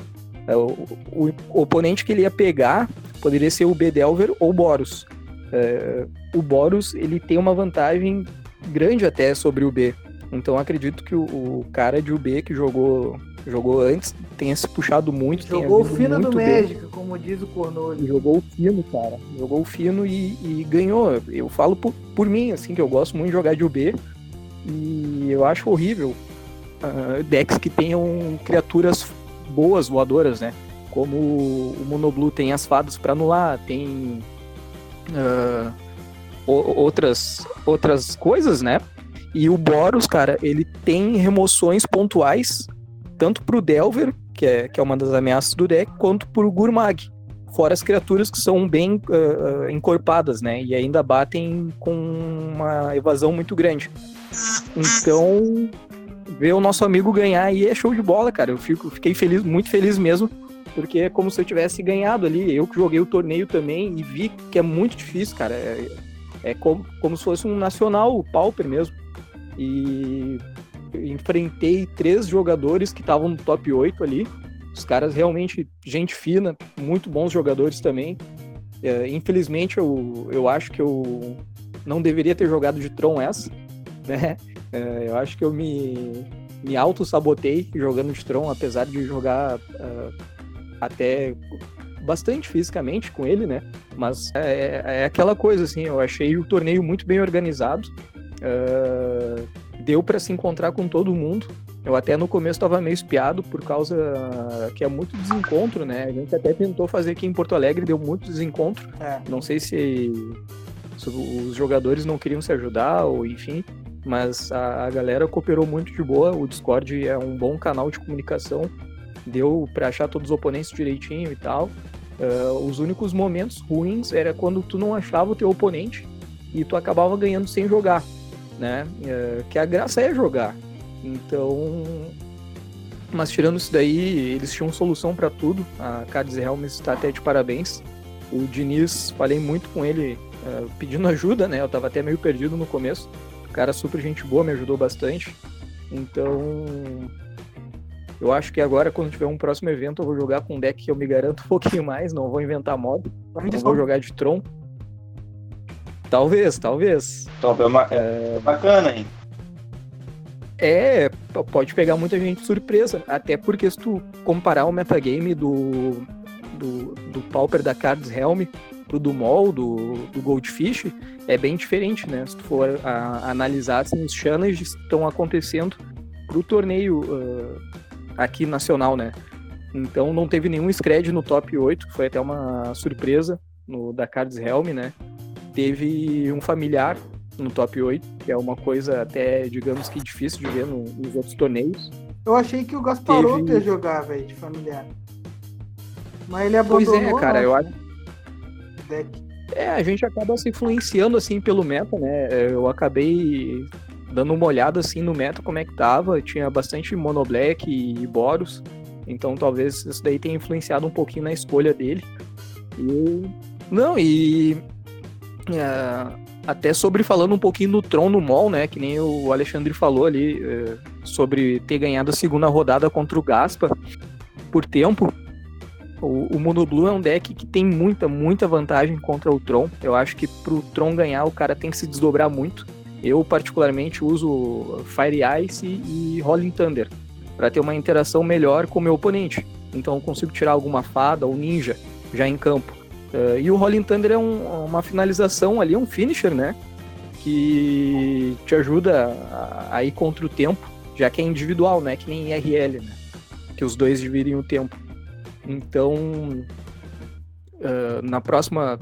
Speaker 3: É, o, o, o, oponente que ele ia pegar poderia ser o Bedelver ou o Boros. É, o Boros ele tem uma vantagem grande até sobre o B. Então acredito que o, o cara de UB que jogou Jogou antes, tenha se puxado muito.
Speaker 1: Jogou o fino do México, como diz o Cornolho.
Speaker 3: Jogou o fino, cara. Jogou o fino e, e, ganhou. Eu falo por, por mim, assim, que eu gosto muito de jogar de UB. E eu acho horrível uh, decks que tenham criaturas boas voadoras, né? Como o Monoblue tem as fadas para anular, tem uh, outras, outras coisas, né? E o Boros, cara, ele tem remoções pontuais, tanto pro Delver, que é, que é uma das ameaças do deck, quanto pro Gurmag. Fora as criaturas que são bem uh, encorpadas, né? E ainda batem com uma evasão muito grande. Então, ver o nosso amigo ganhar aí é show de bola, cara. Eu fico, fiquei feliz, muito feliz mesmo, porque é como se eu tivesse ganhado ali. Eu que joguei o torneio também e vi que é muito difícil, cara. É, é como, como se fosse um nacional, o Pauper mesmo. E enfrentei três jogadores que estavam no top 8 ali. Os caras realmente, gente fina, muito bons jogadores também. É, infelizmente, eu, eu acho que eu não deveria ter jogado de Tron essa, né? É, eu acho que eu me, me auto-sabotei jogando de Tron, apesar de jogar uh, até bastante fisicamente com ele, né? Mas é, é, aquela coisa, assim, eu achei o torneio muito bem organizado. Uh, deu para se encontrar com todo mundo. Eu até no começo estava meio espiado por causa que é muito desencontro, né? A gente até tentou fazer aqui em Porto Alegre, deu muito desencontro. É. Não sei se, se, os jogadores não queriam se ajudar ou enfim, mas a, a galera cooperou muito de boa. O Discord é um bom canal de comunicação, deu para achar todos os oponentes direitinho e tal. Uh, os únicos momentos ruins era quando tu não achava o teu oponente e tu acabava ganhando sem jogar, né? Uh, que a graça é jogar. Então, mas tirando isso daí, eles tinham solução para tudo. A Cards Helms está até de parabéns. O Diniz, falei muito com ele uh, pedindo <laughs> ajuda, né? Eu tava até meio perdido no começo. O cara super gente boa, me ajudou bastante. Então, eu acho que agora, quando tiver um próximo evento, eu vou jogar com um deck que eu me garanto <laughs> um pouquinho mais, não vou inventar modo. Não vou jogar de Tron. Talvez, talvez.
Speaker 2: Top, é, é... bacana, hein?
Speaker 3: É, pode pegar muita gente de surpresa. Até porque se tu comparar o metagame do, do, do Pauper da Cards Helm pro do Mol, do, do Goldfish, é bem diferente, né? Se tu for a, analisar, assim, os challenges estão acontecendo pro torneio uh, aqui nacional, né? Então não teve nenhum scred no top 8, que foi até uma surpresa no da Cards Helm, né? Teve um familiar no top 8, que é uma coisa até, digamos que difícil de ver no, nos outros torneios.
Speaker 1: Eu achei que o Gasparotto teve... ia jogar, velho, de familiar. Mas ele abandonou.
Speaker 3: Pois é, cara, eu acho. Deck. É, a gente acaba se influenciando assim pelo meta, né? Eu acabei dando uma olhada assim no meta como é que tava, tinha bastante Mono Black e Boros, então talvez isso daí tenha influenciado um pouquinho na escolha dele. E não, e é, até sobre falando um pouquinho do Tron no Mall, né, que nem o Alexandre falou ali é, sobre ter ganhado a segunda rodada contra o Gaspa por tempo. O, o Mono Blue é um deck que tem muita, muita vantagem contra o Tron. Eu acho que pro Tron ganhar, o cara tem que se desdobrar muito eu, particularmente, uso Fire Ice e Rolling Thunder para ter uma interação melhor com o meu oponente. Então, eu consigo tirar alguma fada ou ninja já em campo. Uh, e o Rolling Thunder é um, uma finalização ali, um finisher, né? Que te ajuda a, a, ir contra o tempo, já que é individual, né? Que nem IRL, né? Que os dois dividem o tempo. Então, uh, na próxima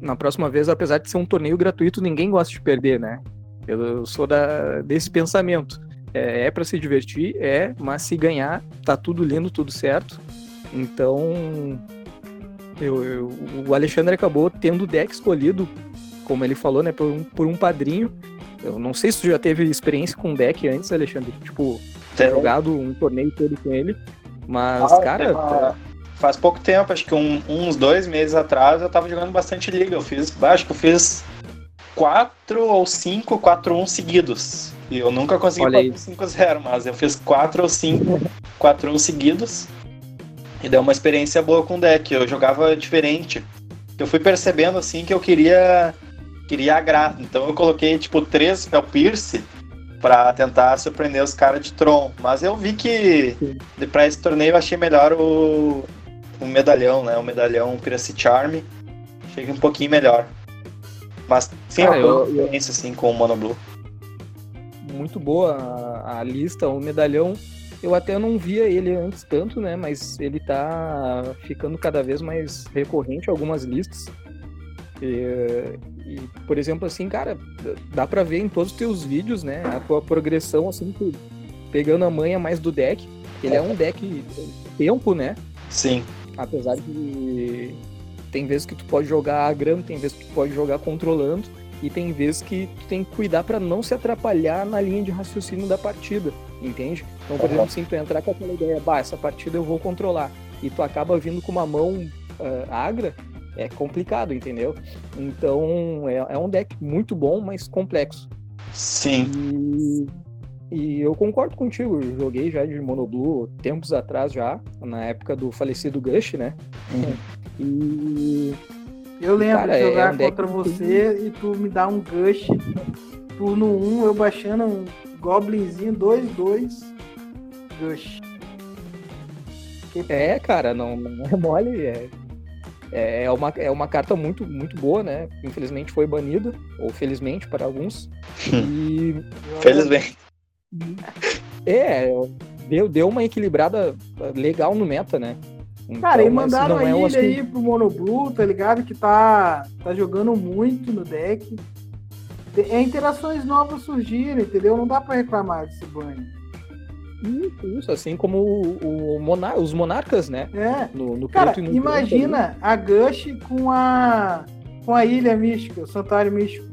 Speaker 3: na próxima vez, apesar de ser um torneio gratuito, ninguém gosta de perder, né? Eu sou da, desse pensamento. É, é para se divertir, é, mas se ganhar, tá tudo lindo, tudo certo. Então, eu, eu, o Alexandre acabou tendo o deck escolhido, como ele falou, né, por um, por um padrinho. Eu não sei se tu já teve experiência com deck antes, Alexandre. Tipo, ter jogado um torneio todo com ele. Mas, ah, cara. Tá...
Speaker 2: Faz pouco tempo, acho que um, uns dois meses atrás, eu tava jogando bastante liga. Eu fiz, acho que eu fiz quatro ou cinco 4-1 seguidos. E eu nunca consegui fazer 5-0, mas eu fiz quatro ou cinco 4-1 seguidos. E deu uma experiência boa com o deck. Eu jogava diferente. Eu fui percebendo assim que eu queria queria agrar. Então eu coloquei tipo três Spell Pierce pra tentar surpreender os caras de Tron. Mas eu vi que pra esse torneio eu achei melhor o, o medalhão, né? O medalhão Piracy Charm. Achei um pouquinho melhor. Mas sim,
Speaker 3: Ah,
Speaker 2: eu,
Speaker 3: eu-
Speaker 2: eu experiência assim com o Mono Blue.
Speaker 3: muito boa a, a lista, o medalhão. Eu até não via ele antes tanto, né? Mas ele tá ficando cada vez mais recorrente em algumas listas. E, e, por exemplo, assim, cara, dá pra ver em todos os teus vídeos, né? A tua progressão, assim, pegando a manha mais do deck. Ele é um deck tempo, né?
Speaker 2: Sim.
Speaker 3: Apesar de tem vezes que tu pode jogar agrando, tem vezes que tu pode jogar controlando e tem vezes que tu tem que cuidar pra não se atrapalhar na linha de raciocínio da partida, entende? Então, por
Speaker 2: Aham.
Speaker 3: exemplo, se tu entrar com aquela ideia, bah, essa partida eu vou controlar e tu acaba vindo com uma mão ah, agra, é complicado, entendeu? Então, é, é um deck muito bom, mas complexo.
Speaker 2: Sim.
Speaker 3: E, e eu concordo contigo, eu joguei já de Monoblue tempos atrás já, na época do falecido Gush, né? E
Speaker 1: Eu lembro
Speaker 3: Cara,
Speaker 1: de
Speaker 3: é
Speaker 1: jogar
Speaker 3: um deck
Speaker 1: contra
Speaker 3: que-
Speaker 1: você e tu me dá um gush. Turno 1, eu baixando um goblinzinho 2-2. Gush.
Speaker 3: é, cara, não, não é mole, é, é, é uma, é uma carta muito, muito boa, né? Infelizmente foi banida, ou felizmente para alguns. <laughs> E <laughs>
Speaker 2: Felizmente.
Speaker 3: é, deu, deu uma equilibrada legal no meta, né?
Speaker 1: Cara, e
Speaker 3: Então,
Speaker 1: mandaram
Speaker 3: é
Speaker 1: a
Speaker 3: o
Speaker 1: ilha
Speaker 3: assunto.
Speaker 1: aí pro Monoblue, tá ligado? Que tá, tá jogando muito no deck. É interações novas surgiram, entendeu? Não dá pra reclamar desse banho.
Speaker 3: Isso, isso, assim como o, o monar- os monarcas, né?
Speaker 1: É.
Speaker 3: No, no
Speaker 1: Cara,
Speaker 3: no
Speaker 1: imagina a Gush com a com a ilha mística, o santuário místico.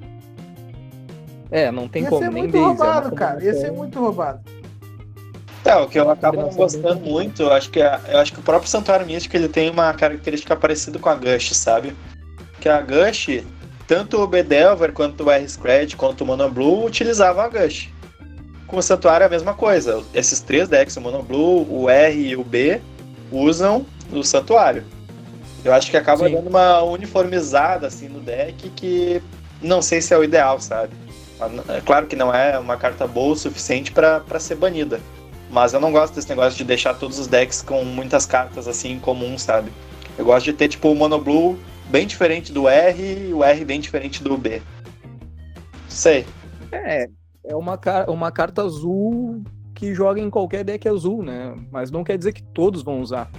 Speaker 3: É, não tem
Speaker 1: Ia
Speaker 3: como,
Speaker 1: ser
Speaker 3: nem
Speaker 1: muito
Speaker 3: é
Speaker 1: roubado, cara. Ia ser muito roubado.
Speaker 2: É, o que eu acabo gostando muito, eu acho que é- eu acho que o próprio Santuário Místico ele tem uma característica parecida com a Gush, sabe? Que a Gush, tanto o Bedelver quanto o R-Scred quanto o Mono Blue utilizavam a Gush. Com o Santuário é a mesma coisa. Esses três decks, o Mono Blue, o R e o B, usam o Santuário. Eu acho que acaba
Speaker 3: Sim.
Speaker 2: dando uma uniformizada assim no deck que não sei se é o ideal, sabe? É claro que não é uma carta boa o suficiente pra ser banida. Mas eu não gosto desse negócio de deixar todos os decks com muitas cartas assim em comum, sabe? Eu gosto de ter tipo o Mono Blue bem diferente do R e o R bem diferente do B. Sei.
Speaker 3: É, é uma, uma carta azul que joga em qualquer deck azul, né? Mas não quer dizer que todos vão usar.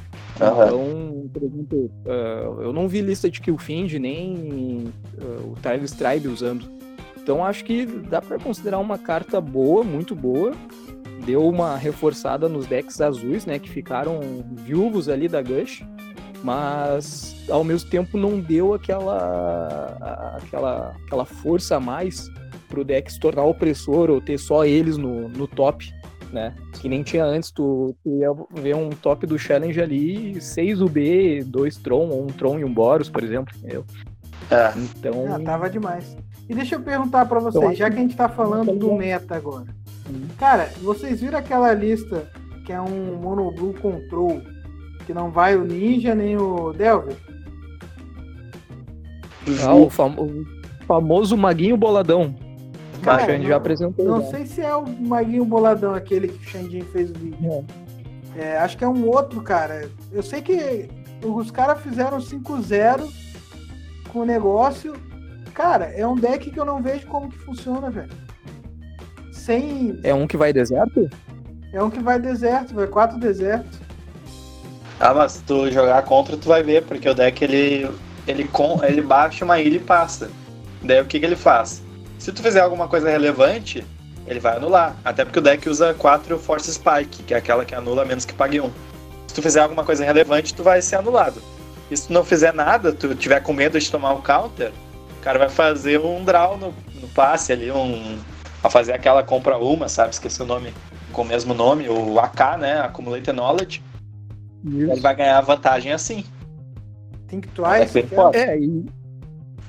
Speaker 2: Aham.
Speaker 3: Então, por exemplo, ah, eu não vi lista de Killfind nem ah, o Tyler Stribe usando. Então acho que dá pra considerar uma carta boa, muito boa. Deu uma reforçada nos decks azuis, né? Que ficaram viúvos ali da Gush. Mas ao mesmo tempo não deu aquela, aquela, aquela força a mais pro deck se tornar opressor ou ter só eles no, no top, né? Que nem tinha antes, tu, tu ia ver um top do challenge ali, 6 UB, 2 Tron, ou um Tron e um Boros, por exemplo, entendeu?
Speaker 2: É.
Speaker 3: Então,
Speaker 1: Ah, tava demais. E deixa eu perguntar pra
Speaker 3: Eu
Speaker 1: vocês,
Speaker 3: acho
Speaker 1: já que a gente tá falando
Speaker 3: Tá
Speaker 1: do meta agora. Cara, vocês viram aquela lista que é um Mono Blue Control, que não vai o Ninja nem o Delver?
Speaker 3: ah, o, famo- o famoso Maguinho Boladão, que
Speaker 1: Cara,
Speaker 3: a Xande
Speaker 1: não-
Speaker 3: já apresentou.
Speaker 1: Não
Speaker 3: já.
Speaker 1: sei se é o Maguinho Boladão, aquele que o Xandinho fez o vídeo. É, acho que é um outro, cara. Eu sei que os caras fizeram 5-0 com o negócio. Cara, é um deck que eu não vejo como que funciona, velho. Sem.
Speaker 3: É um que vai deserto?
Speaker 1: É um que vai deserto, vai quatro desertos.
Speaker 2: Ah, mas se tu jogar contra, tu vai ver, porque o deck ele, ele, com, ele baixa uma ilha e passa. Daí o que, que ele faz? Se tu fizer alguma coisa relevante, ele vai anular. Até porque o deck usa 4 Force Spike, que é aquela que anula menos que pague 1. Se tu fizer alguma coisa relevante, tu vai ser anulado. E se tu não fizer nada, tu tiver com medo de tomar o counter, o cara vai fazer um draw no, no passe ali, um. Vai fazer aquela compra uma, sabe? Esqueci o nome com o mesmo nome, o AK, né? Accumulated Knowledge. Ele vai ganhar vantagem assim.
Speaker 1: Think
Speaker 2: É
Speaker 1: Twice.
Speaker 2: forte.
Speaker 3: É, e,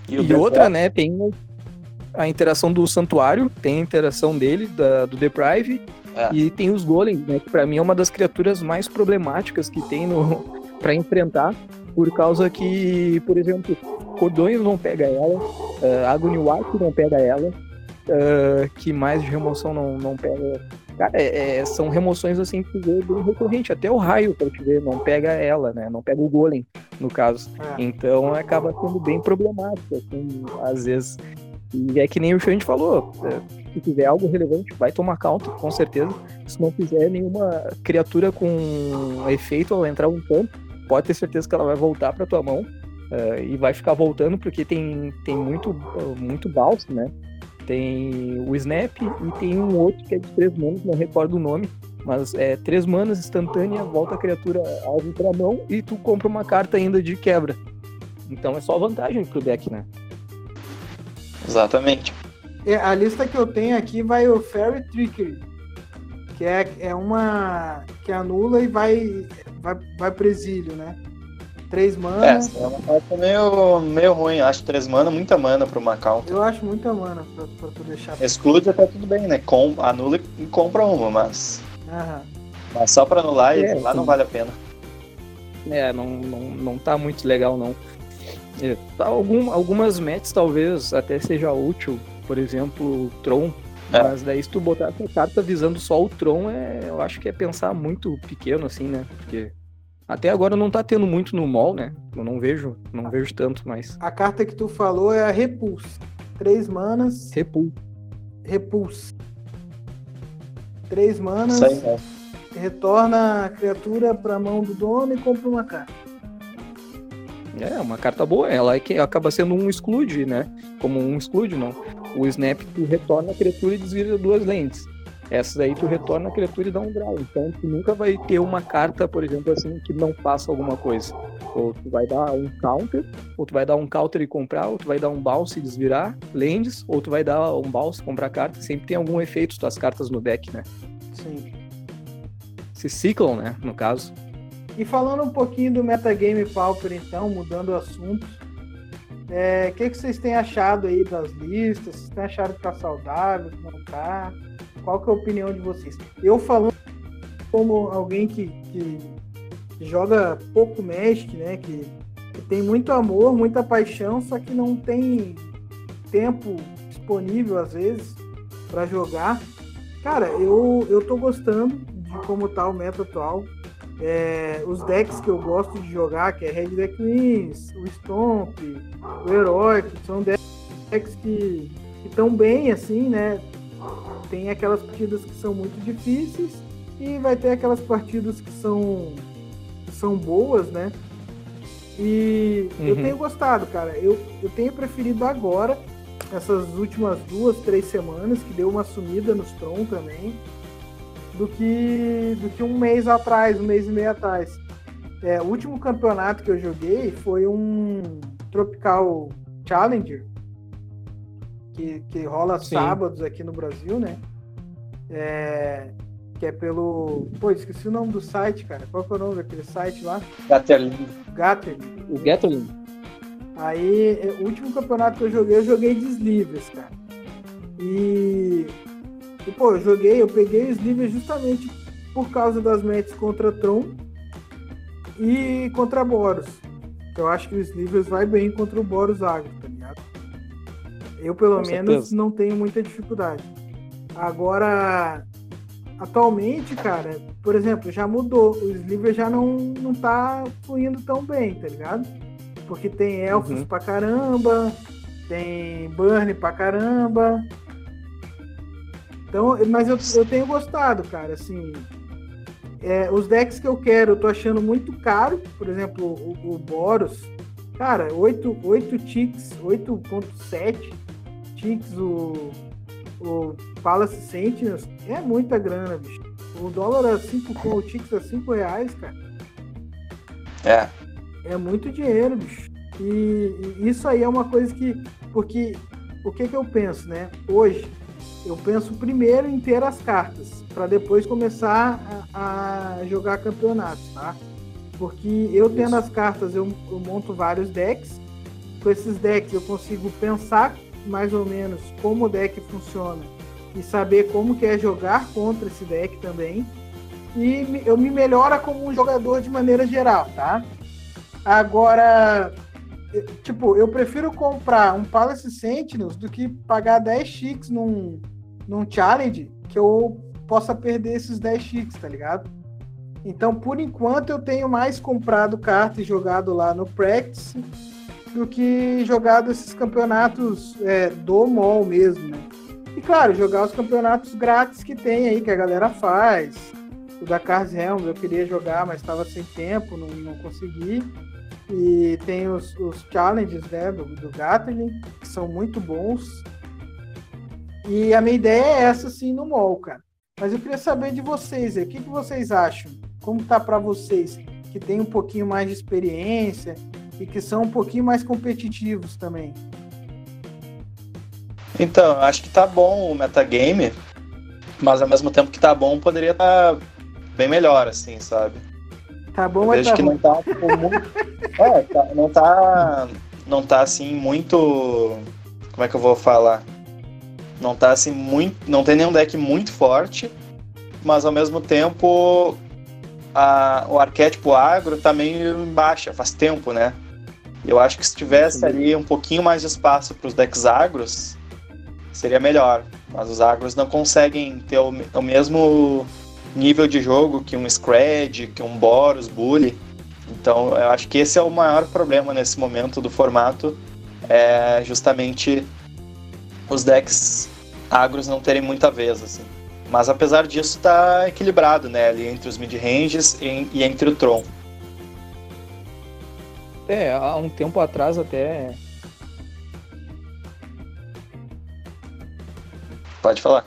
Speaker 2: E,
Speaker 3: e outra, né, tem a interação do Santuário, tem a interação dele, da- do Deprive,
Speaker 2: É.
Speaker 3: e tem os Golems, né, que pra mim é uma das criaturas mais problemáticas que tem no <laughs> para enfrentar, por causa que, por exemplo, Cordões não pega ela, uh, Agony Watch não pega ela, uh, que mais de remoção não, não pega. Cara, é, é, são remoções assim que vê bem recorrente. Até o raio, pra te ver, não pega ela, né? Não pega o golem, no caso. É. Então acaba sendo bem problemático, assim, às vezes. E é que nem o Xande falou, é, se tiver algo relevante, vai tomar counter, com certeza. Se não fizer nenhuma criatura com efeito ao entrar um campo, pode ter certeza que ela vai voltar para tua mão uh, e vai ficar voltando porque tem, tem muito, muito bounce, né? Tem o Snap e tem um outro que é de três manas, não recordo o nome, mas é três manas instantânea, volta a criatura alvo pra mão e tu compra uma carta ainda de quebra. Então é só vantagem pro deck, né?
Speaker 2: Exatamente.
Speaker 1: É, a lista que eu tenho aqui vai o Fairy Trickery, que é, é uma que anula e vai, vai, vai pro exílio, né? Três mana.
Speaker 2: É, é uma carta meio, meio ruim. Acho três mana, muita mana pra uma counter.
Speaker 1: Eu acho muita mana pra, pra tu deixar.
Speaker 2: Exclude até tudo bem, né? Com, anula e compra uma, mas. Aham. Mas só pra anular, é, lá sim. não vale a pena.
Speaker 3: É, não, não, não tá muito legal, não. É, tá, algum, algumas matches talvez até seja útil, por exemplo, Tron. É. Mas daí se tu botar essa carta visando só o Tron, é, eu acho que é pensar muito pequeno, assim, né? Porque até agora não tá tendo muito no mall, né? Eu não vejo, não vejo tanto, mas.
Speaker 1: A carta que tu falou é a Repulse. Três manas.
Speaker 3: Repulse.
Speaker 1: Repulse. Três manas. Aí, né? Retorna a criatura pra mão do dono e compra uma carta.
Speaker 3: É, uma carta boa. Ela é que acaba sendo um exclude, né? Como um exclude, não. O snap tu retorna a criatura e desvira duas lentes. Essa daí tu retorna a criatura e dá um draw. Então tu nunca vai ter uma carta, por exemplo, assim, que não faça alguma coisa. Ou tu vai dar um counter, ou tu vai dar um counter e comprar, ou tu vai dar um bounce e desvirar lands, ou tu vai dar um bounce e comprar carta. Sempre tem algum efeito tuas cartas no deck, né?
Speaker 1: Sim.
Speaker 3: Se ciclam, né? No caso.
Speaker 1: E falando um pouquinho do metagame Pauper, então, mudando o assunto. O é, que, que vocês têm achado aí das listas? Vocês têm achado que tá saudável, que não tá? Qual que é a opinião de vocês? Eu falando como alguém que, que joga pouco Magic, né? Que, que, tem muito amor, muita paixão, só que não tem tempo disponível às vezes para jogar. Cara, eu, eu tô gostando de como tá o meta atual. É, os decks que eu gosto de jogar, que é Red Deck Wins, o Stomp, o Heroic, são decks que estão bem assim, né? Tem aquelas partidas que são muito difíceis e vai ter aquelas partidas que são, que são boas, né? E uhum. eu tenho gostado, cara. Eu, eu tenho preferido agora, essas últimas duas, três semanas, que deu uma sumida nos Tron também, do que, do que um mês atrás, um mês e meio atrás. É, o último campeonato que eu joguei foi um Tropical Challenger, que, que rola Sim. sábados aqui no Brasil, né? É, que é pelo. Pô, esqueci o nome do site, cara. Qual que é o nome daquele site lá?
Speaker 2: Gatterling.
Speaker 1: Gatterling.
Speaker 3: O Gatterling.
Speaker 1: Aí, é, o último campeonato que eu joguei, eu joguei de Slivers, cara. E, e, pô, eu joguei, eu peguei os Slivers justamente por causa das matches contra Tron e contra Boros. Eu acho que o Slivers vai bem contra o Boros Agro? Eu, pelo Com menos, certeza. não tenho muita dificuldade. Agora, atualmente, cara, por exemplo, já mudou. O Sliver já não, não tá fluindo tão bem, tá ligado? Porque tem elfos uhum. pra caramba, tem burn pra caramba. Então, mas eu, eu tenho gostado, cara, assim. É, os decks que eu quero, eu tô achando muito caro. Por exemplo, o, o Boros. Cara, 8, 8 ticks, 8.7 ticks, o, o Palace Sentinels, é muita grana, bicho. O dólar a 5 com o ticks a 5 reais, cara.
Speaker 2: É.
Speaker 1: É muito dinheiro, bicho. E, e, isso aí é uma coisa que. Porque o que, que eu penso, né? Hoje, eu penso primeiro em ter as cartas, para depois começar a, a, jogar campeonatos, tá? Porque eu tendo as cartas, eu, eu monto vários decks. Com esses decks eu consigo pensar mais ou menos como o deck funciona e saber como que é jogar contra esse deck também. E eu me melhora como um jogador de maneira geral, tá? Agora, tipo, eu prefiro comprar um Palace Sentinels do que pagar 10 chiques num, num challenge que eu possa perder esses 10 chiques, tá ligado? Então, por enquanto, eu tenho mais comprado carta e jogado lá no Practice do que jogado esses campeonatos é, do mall mesmo, né? E claro, jogar os campeonatos grátis que tem aí, que a galera faz. O da Cars Helms eu queria jogar, mas estava sem tempo, não, não consegui. E tem os, os challenges né, do, do Gatling, que são muito bons. E a minha ideia é essa, sim, no mall, cara. Mas eu queria saber de vocês, o que, que vocês acham? Como tá para vocês que tem um pouquinho mais de experiência e que são um pouquinho mais competitivos também?
Speaker 2: Então, acho que tá bom o metagame, mas ao mesmo tempo que tá bom, poderia estar tá bem melhor, assim, sabe?
Speaker 1: Tá bom, mas tá
Speaker 2: que não tá muito. <laughs> É, tá- não tá. Não tá assim muito. Como é que eu vou falar? Não tá assim muito. Não tem nenhum deck muito forte, mas ao mesmo tempo a- o arquétipo agro tá meio em baixa, faz tempo, né? Eu acho que se tivesse
Speaker 3: Sim.
Speaker 2: ali um pouquinho mais de espaço para os decks agros, seria melhor. Mas os agros não conseguem ter o, o mesmo nível de jogo que um Scred, que um Boros, Bully. Então eu acho que esse é o maior problema nesse momento do formato, é justamente os decks agros não terem muita vez, assim. Mas apesar disso tá equilibrado, né, ali entre os mid-ranges e, e entre o Tron.
Speaker 3: É, há um tempo atrás até.
Speaker 2: Pode falar.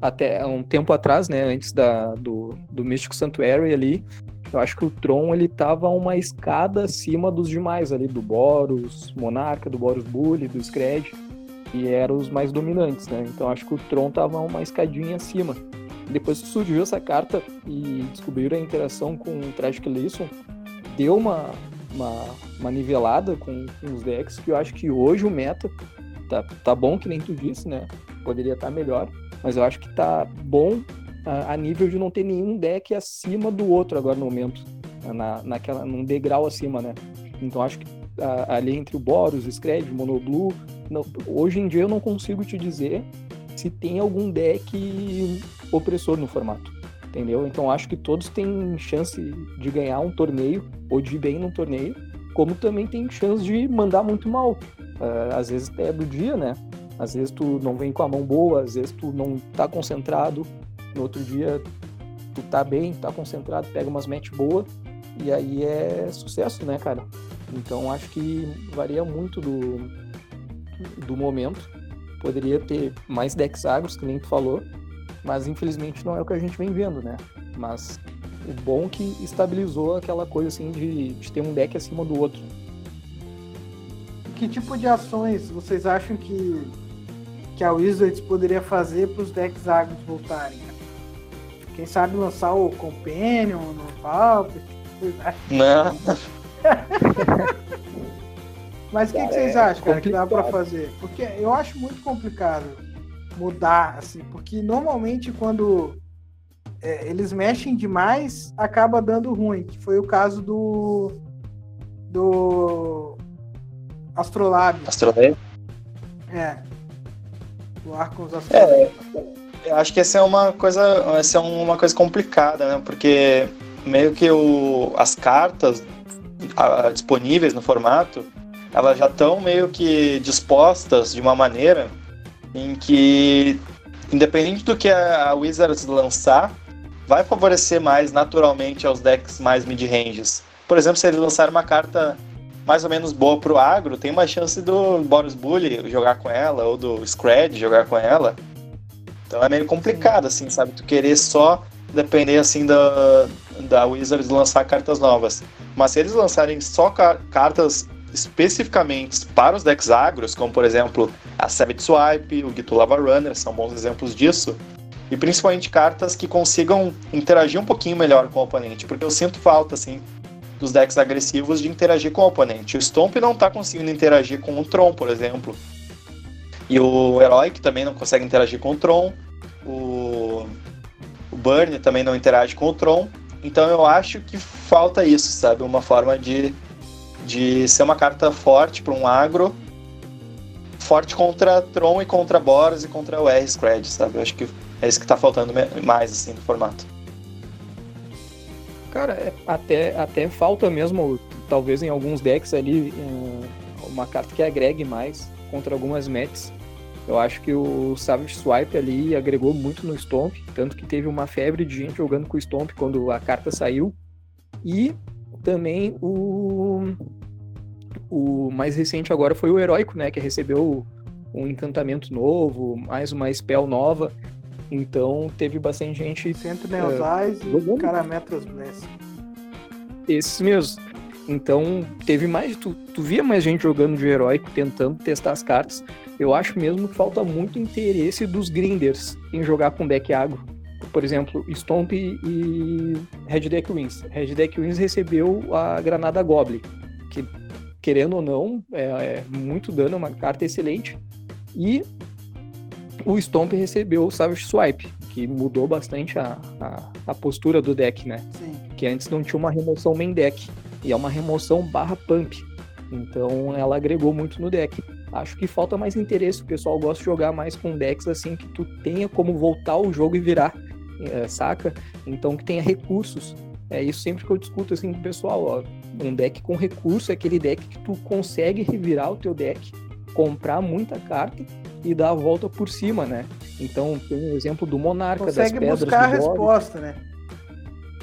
Speaker 3: Até um tempo atrás, né? Antes da, do, do Místico Sanctuary ali, eu acho que o Tron ele tava uma escada acima dos demais ali, do Boros Monarca, do Boros Bully, do Scred, e eram os mais dominantes, né? Então acho que o Tron tava uma escadinha acima. Depois que surgiu essa carta e descobriram a interação com o Tragic Lisson, deu uma, uma, uma nivelada com, com os decks, que eu acho que hoje o meta tá, tá bom, que nem tu disse, né? Poderia estar melhor, mas eu acho que tá bom a, a nível de não ter nenhum deck acima do outro agora no momento, na, naquela, num degrau acima, né? Então acho que a- ali entre o Boros, o Scred, o Monoblue, não- hoje em dia eu não consigo te dizer se tem algum deck opressor no formato, entendeu? Então acho que todos têm chance de ganhar um torneio ou de ir bem num torneio, como também tem chance de mandar muito mal. Ah, às vezes é do dia, né? Às vezes tu não vem com a mão boa, às vezes tu não tá concentrado, no outro dia tu tá bem, tá concentrado, pega umas match boa e aí é sucesso, né, cara? Então acho que varia muito do, do momento. Poderia ter mais decks agros, que nem tu falou, mas infelizmente não é o que a gente vem vendo, né? Mas o bom é que estabilizou aquela coisa assim de, de ter um deck acima do outro.
Speaker 1: Que tipo de ações vocês acham que, que a Wizards poderia fazer para os decks agros voltarem? Quem sabe lançar o Companion no Pauper?
Speaker 2: Não, <laughs>
Speaker 1: Mas o que, que vocês
Speaker 3: é
Speaker 1: acham, cara, que dá para fazer? Porque eu acho muito complicado mudar, assim, porque normalmente quando é, eles mexem demais, acaba dando ruim, que foi o caso do do Astrolabe,
Speaker 2: Astrolabe.
Speaker 1: é. Do Arcos Astrolabe.
Speaker 2: É, eu acho que essa é uma coisa, essa é uma coisa complicada, né? Porque meio que o, as cartas ah, disponíveis no formato, elas já estão meio que dispostas de uma maneira em que, independente do que a Wizards lançar, vai favorecer mais naturalmente aos decks mais mid-ranges. Por exemplo, se eles lançarem uma carta mais ou menos boa pro agro, tem uma chance do Boros Bully jogar com ela, ou do Scred jogar com ela. Então é meio complicado, assim, sabe? Tu querer só depender, assim, da, da Wizards lançar cartas novas. Mas se eles lançarem só ca- cartas especificamente para os decks agros, como por exemplo a Savage Swipe, o Gitu Lava Runner, são bons exemplos disso. E principalmente cartas que consigam interagir um pouquinho melhor com o oponente, porque eu sinto falta, assim, dos decks agressivos de interagir com o oponente. O Stomp não tá conseguindo interagir com o Tron, por exemplo. E o Heroic também não consegue interagir com o Tron. O, o Burn também não interage com o Tron. Então eu acho que falta isso, sabe? Uma forma de, de ser uma carta forte para um agro, forte contra Tron e contra Boros e contra o R-Scred, sabe? Eu acho que é isso que tá faltando mais, assim, no formato.
Speaker 3: Cara, é, até, até falta mesmo, talvez em alguns decks ali, uma carta que agregue mais contra algumas mets. Eu acho que o Savage Swipe ali agregou muito no Stomp, tanto que teve uma febre de gente jogando com o Stomp quando a carta saiu. E também o, o mais recente agora foi o Heróico, né? Que recebeu um encantamento novo, mais uma spell nova. Então teve bastante gente.
Speaker 1: Sentinel's uh, Eyes e Carametras Bless.
Speaker 3: Esses mesmos. Então teve mais. Tu, tu via mais gente jogando de heróico, tentando testar as cartas. Eu acho mesmo que falta muito interesse dos grinders em jogar com deck agro. Por exemplo, Stomp e Red Deck Wins. Red Deck Wins recebeu a Granada Goblin, que, querendo ou não, é, é muito dano, é uma carta excelente. E o Stomp recebeu o Savage Swipe, que mudou bastante a, a, a, postura do deck, né? Sim. Que antes não tinha uma remoção main deck, e é uma remoção barra pump. Então ela agregou muito no deck. Acho que falta mais interesse, o pessoal gosta de jogar mais com decks assim que tu tenha como voltar o jogo e virar, é, saca? Então que tenha recursos. É isso sempre que eu discuto assim com o pessoal, ó. Um deck com recurso é aquele deck que tu consegue revirar o teu deck, comprar muita carta e dar a volta por cima, né? Então tem o um exemplo do Monarca
Speaker 1: Consegue
Speaker 3: das Pedras
Speaker 1: buscar a resposta, né?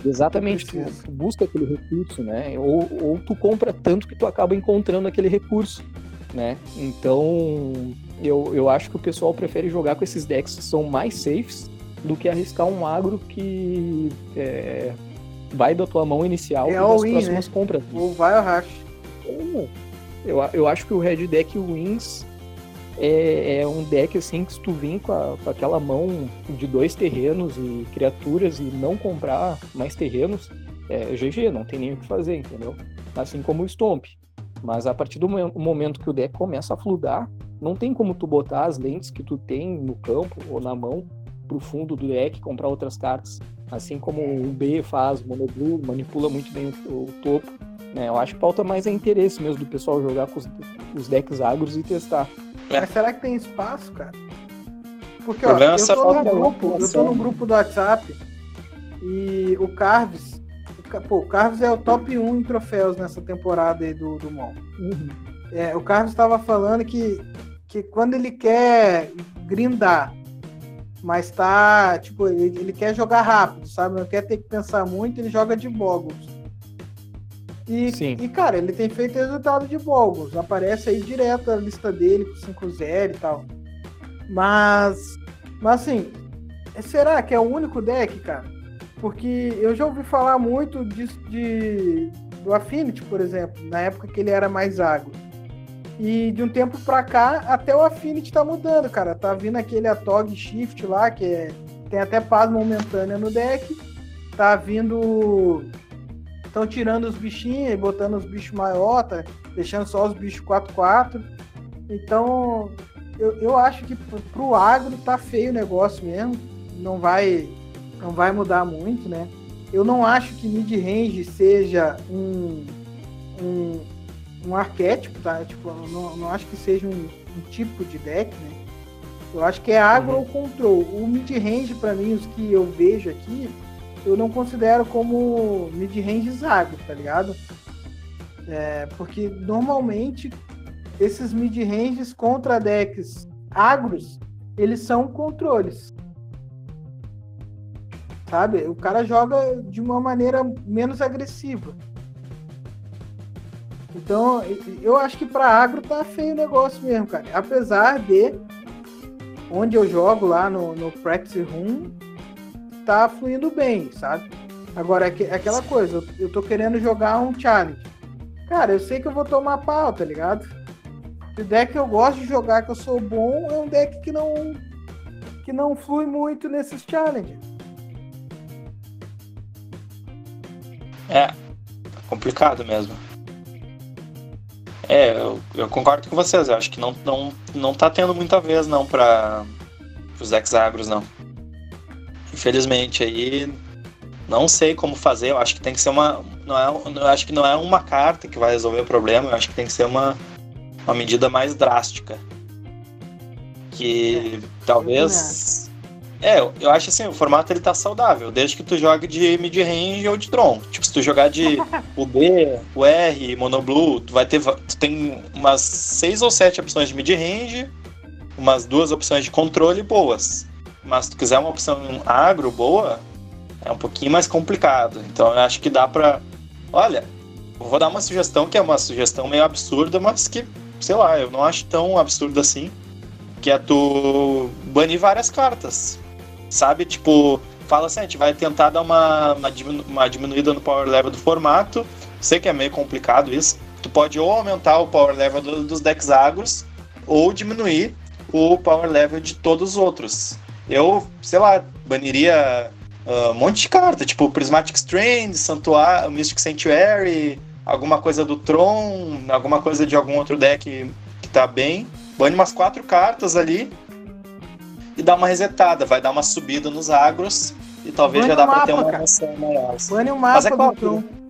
Speaker 3: Exatamente, tu, tu, busca aquele recurso, né? Ou, ou tu compra tanto que tu acaba encontrando aquele recurso, né? Então eu, eu acho que o pessoal prefere jogar com esses decks que são mais safes do que arriscar um agro que é, vai da tua mão inicial
Speaker 1: é
Speaker 3: e
Speaker 1: das
Speaker 3: win, próximas
Speaker 1: né?
Speaker 3: compras.
Speaker 1: Ou vai ao racha.
Speaker 3: Eu, eu acho que o Red Deck Wins é, é, um deck assim que se tu vir com, a, com, aquela mão de dois terrenos e criaturas e não comprar mais terrenos, é GG, não tem nem o que fazer, entendeu? Assim como o Stomp. Mas a partir do momento que o deck começa a fludar, não tem como tu botar as lentes que tu tem no campo ou na mão pro fundo do deck comprar outras cartas. Assim como o B faz, o Mono Blue manipula muito bem o, o topo. Né? Eu acho que falta mais é interesse mesmo do pessoal jogar com os, os decks agros e testar.
Speaker 1: Mas será que tem espaço, cara? Porque, ó, eu tô num grupo, eu tô num grupo do WhatsApp e o Carves, pô, o Carves é o top 1 em troféus nessa temporada aí do, do MOL. Uhum. É, o Carves estava falando que, que quando ele quer grindar, mas tá, tipo, ele, ele, quer jogar rápido, sabe? Não quer ter que pensar muito, ele joga de Boggles. E, Sim. e, cara, ele tem feito resultado de Boggles. Aparece aí direto a lista dele com 5-0 e tal. Mas, mas assim, será que é o único deck, cara? Porque eu já ouvi falar muito de, de do Affinity, por exemplo, na época que ele era mais água. E de um tempo pra cá, até o Affinity tá mudando, cara. Tá vindo aquele Atog Shift lá, que é, tem até paz momentânea no deck. Tá vindo Estão tirando os bichinhos e botando os bichos maior, tá deixando só os bichos 4-4. Então, eu, eu acho que pro agro tá feio o negócio mesmo. Não vai, não vai mudar muito, né? Eu não acho que mid-range seja um, um, um, arquétipo, tá? Tipo, não, não acho que seja um, um, tipo de deck, né? Eu acho que é agro uhum. ou control. O mid-range, para mim, os que eu vejo aqui, eu não considero como mid-range agro, tá ligado? É, porque normalmente esses mid-ranges contra decks agros, eles são controles. Sabe? O cara joga de uma maneira menos agressiva. Então, eu acho que para agro tá feio o negócio mesmo, cara. Apesar de onde eu jogo lá no, no Practice Room, tá fluindo bem, sabe? Agora, é, é aquela coisa, eu tô querendo jogar um challenge. Cara, eu sei que eu vou tomar pau, tá ligado? O deck que eu gosto de jogar, que eu sou bom, é um deck que não que não flui muito nesses challenges.
Speaker 2: É, complicado mesmo. É, eu, eu, concordo com vocês. Eu acho que não, não, não tá tendo muita vez não para os decks agros, não infelizmente aí Não sei como fazer, eu acho que tem que ser uma. Não é, eu acho que não é uma carta que vai resolver o problema, eu acho que tem que ser uma, uma medida mais drástica. Que é, talvez. É, eu acho assim, o formato ele tá saudável, desde que tu jogue de mid-range ou de Tron. Tipo, se tu jogar de <laughs> o B, o R, Monoblue, tu vai ter. Tu tem umas seis ou sete opções de mid-range, umas duas opções de controle boas. Mas se tu quiser uma opção agro boa, é um pouquinho mais complicado. Então eu acho que dá pra. Olha, eu vou dar uma sugestão que é uma sugestão meio absurda, mas que, sei lá, eu não acho tão absurdo assim. Que é tu banir várias cartas. Sabe? Tipo, fala assim, a gente vai tentar dar uma, uma, diminu uma diminuída no power level do formato. Sei que é meio complicado isso. Tu pode ou aumentar o power level do, dos decks agros, ou diminuir o power level de todos os outros. Eu, sei lá, baniria uh, um monte de carta, tipo Prismatic Strand, Santuário, Mystic Sanctuary, alguma coisa do Tron, alguma coisa de algum outro deck que tá bem. Bane umas quatro cartas ali e dá uma resetada, vai dar uma subida nos agros e talvez Bane já dá pra ter uma noção maior.
Speaker 1: Bane o mapa Mas é claro, do.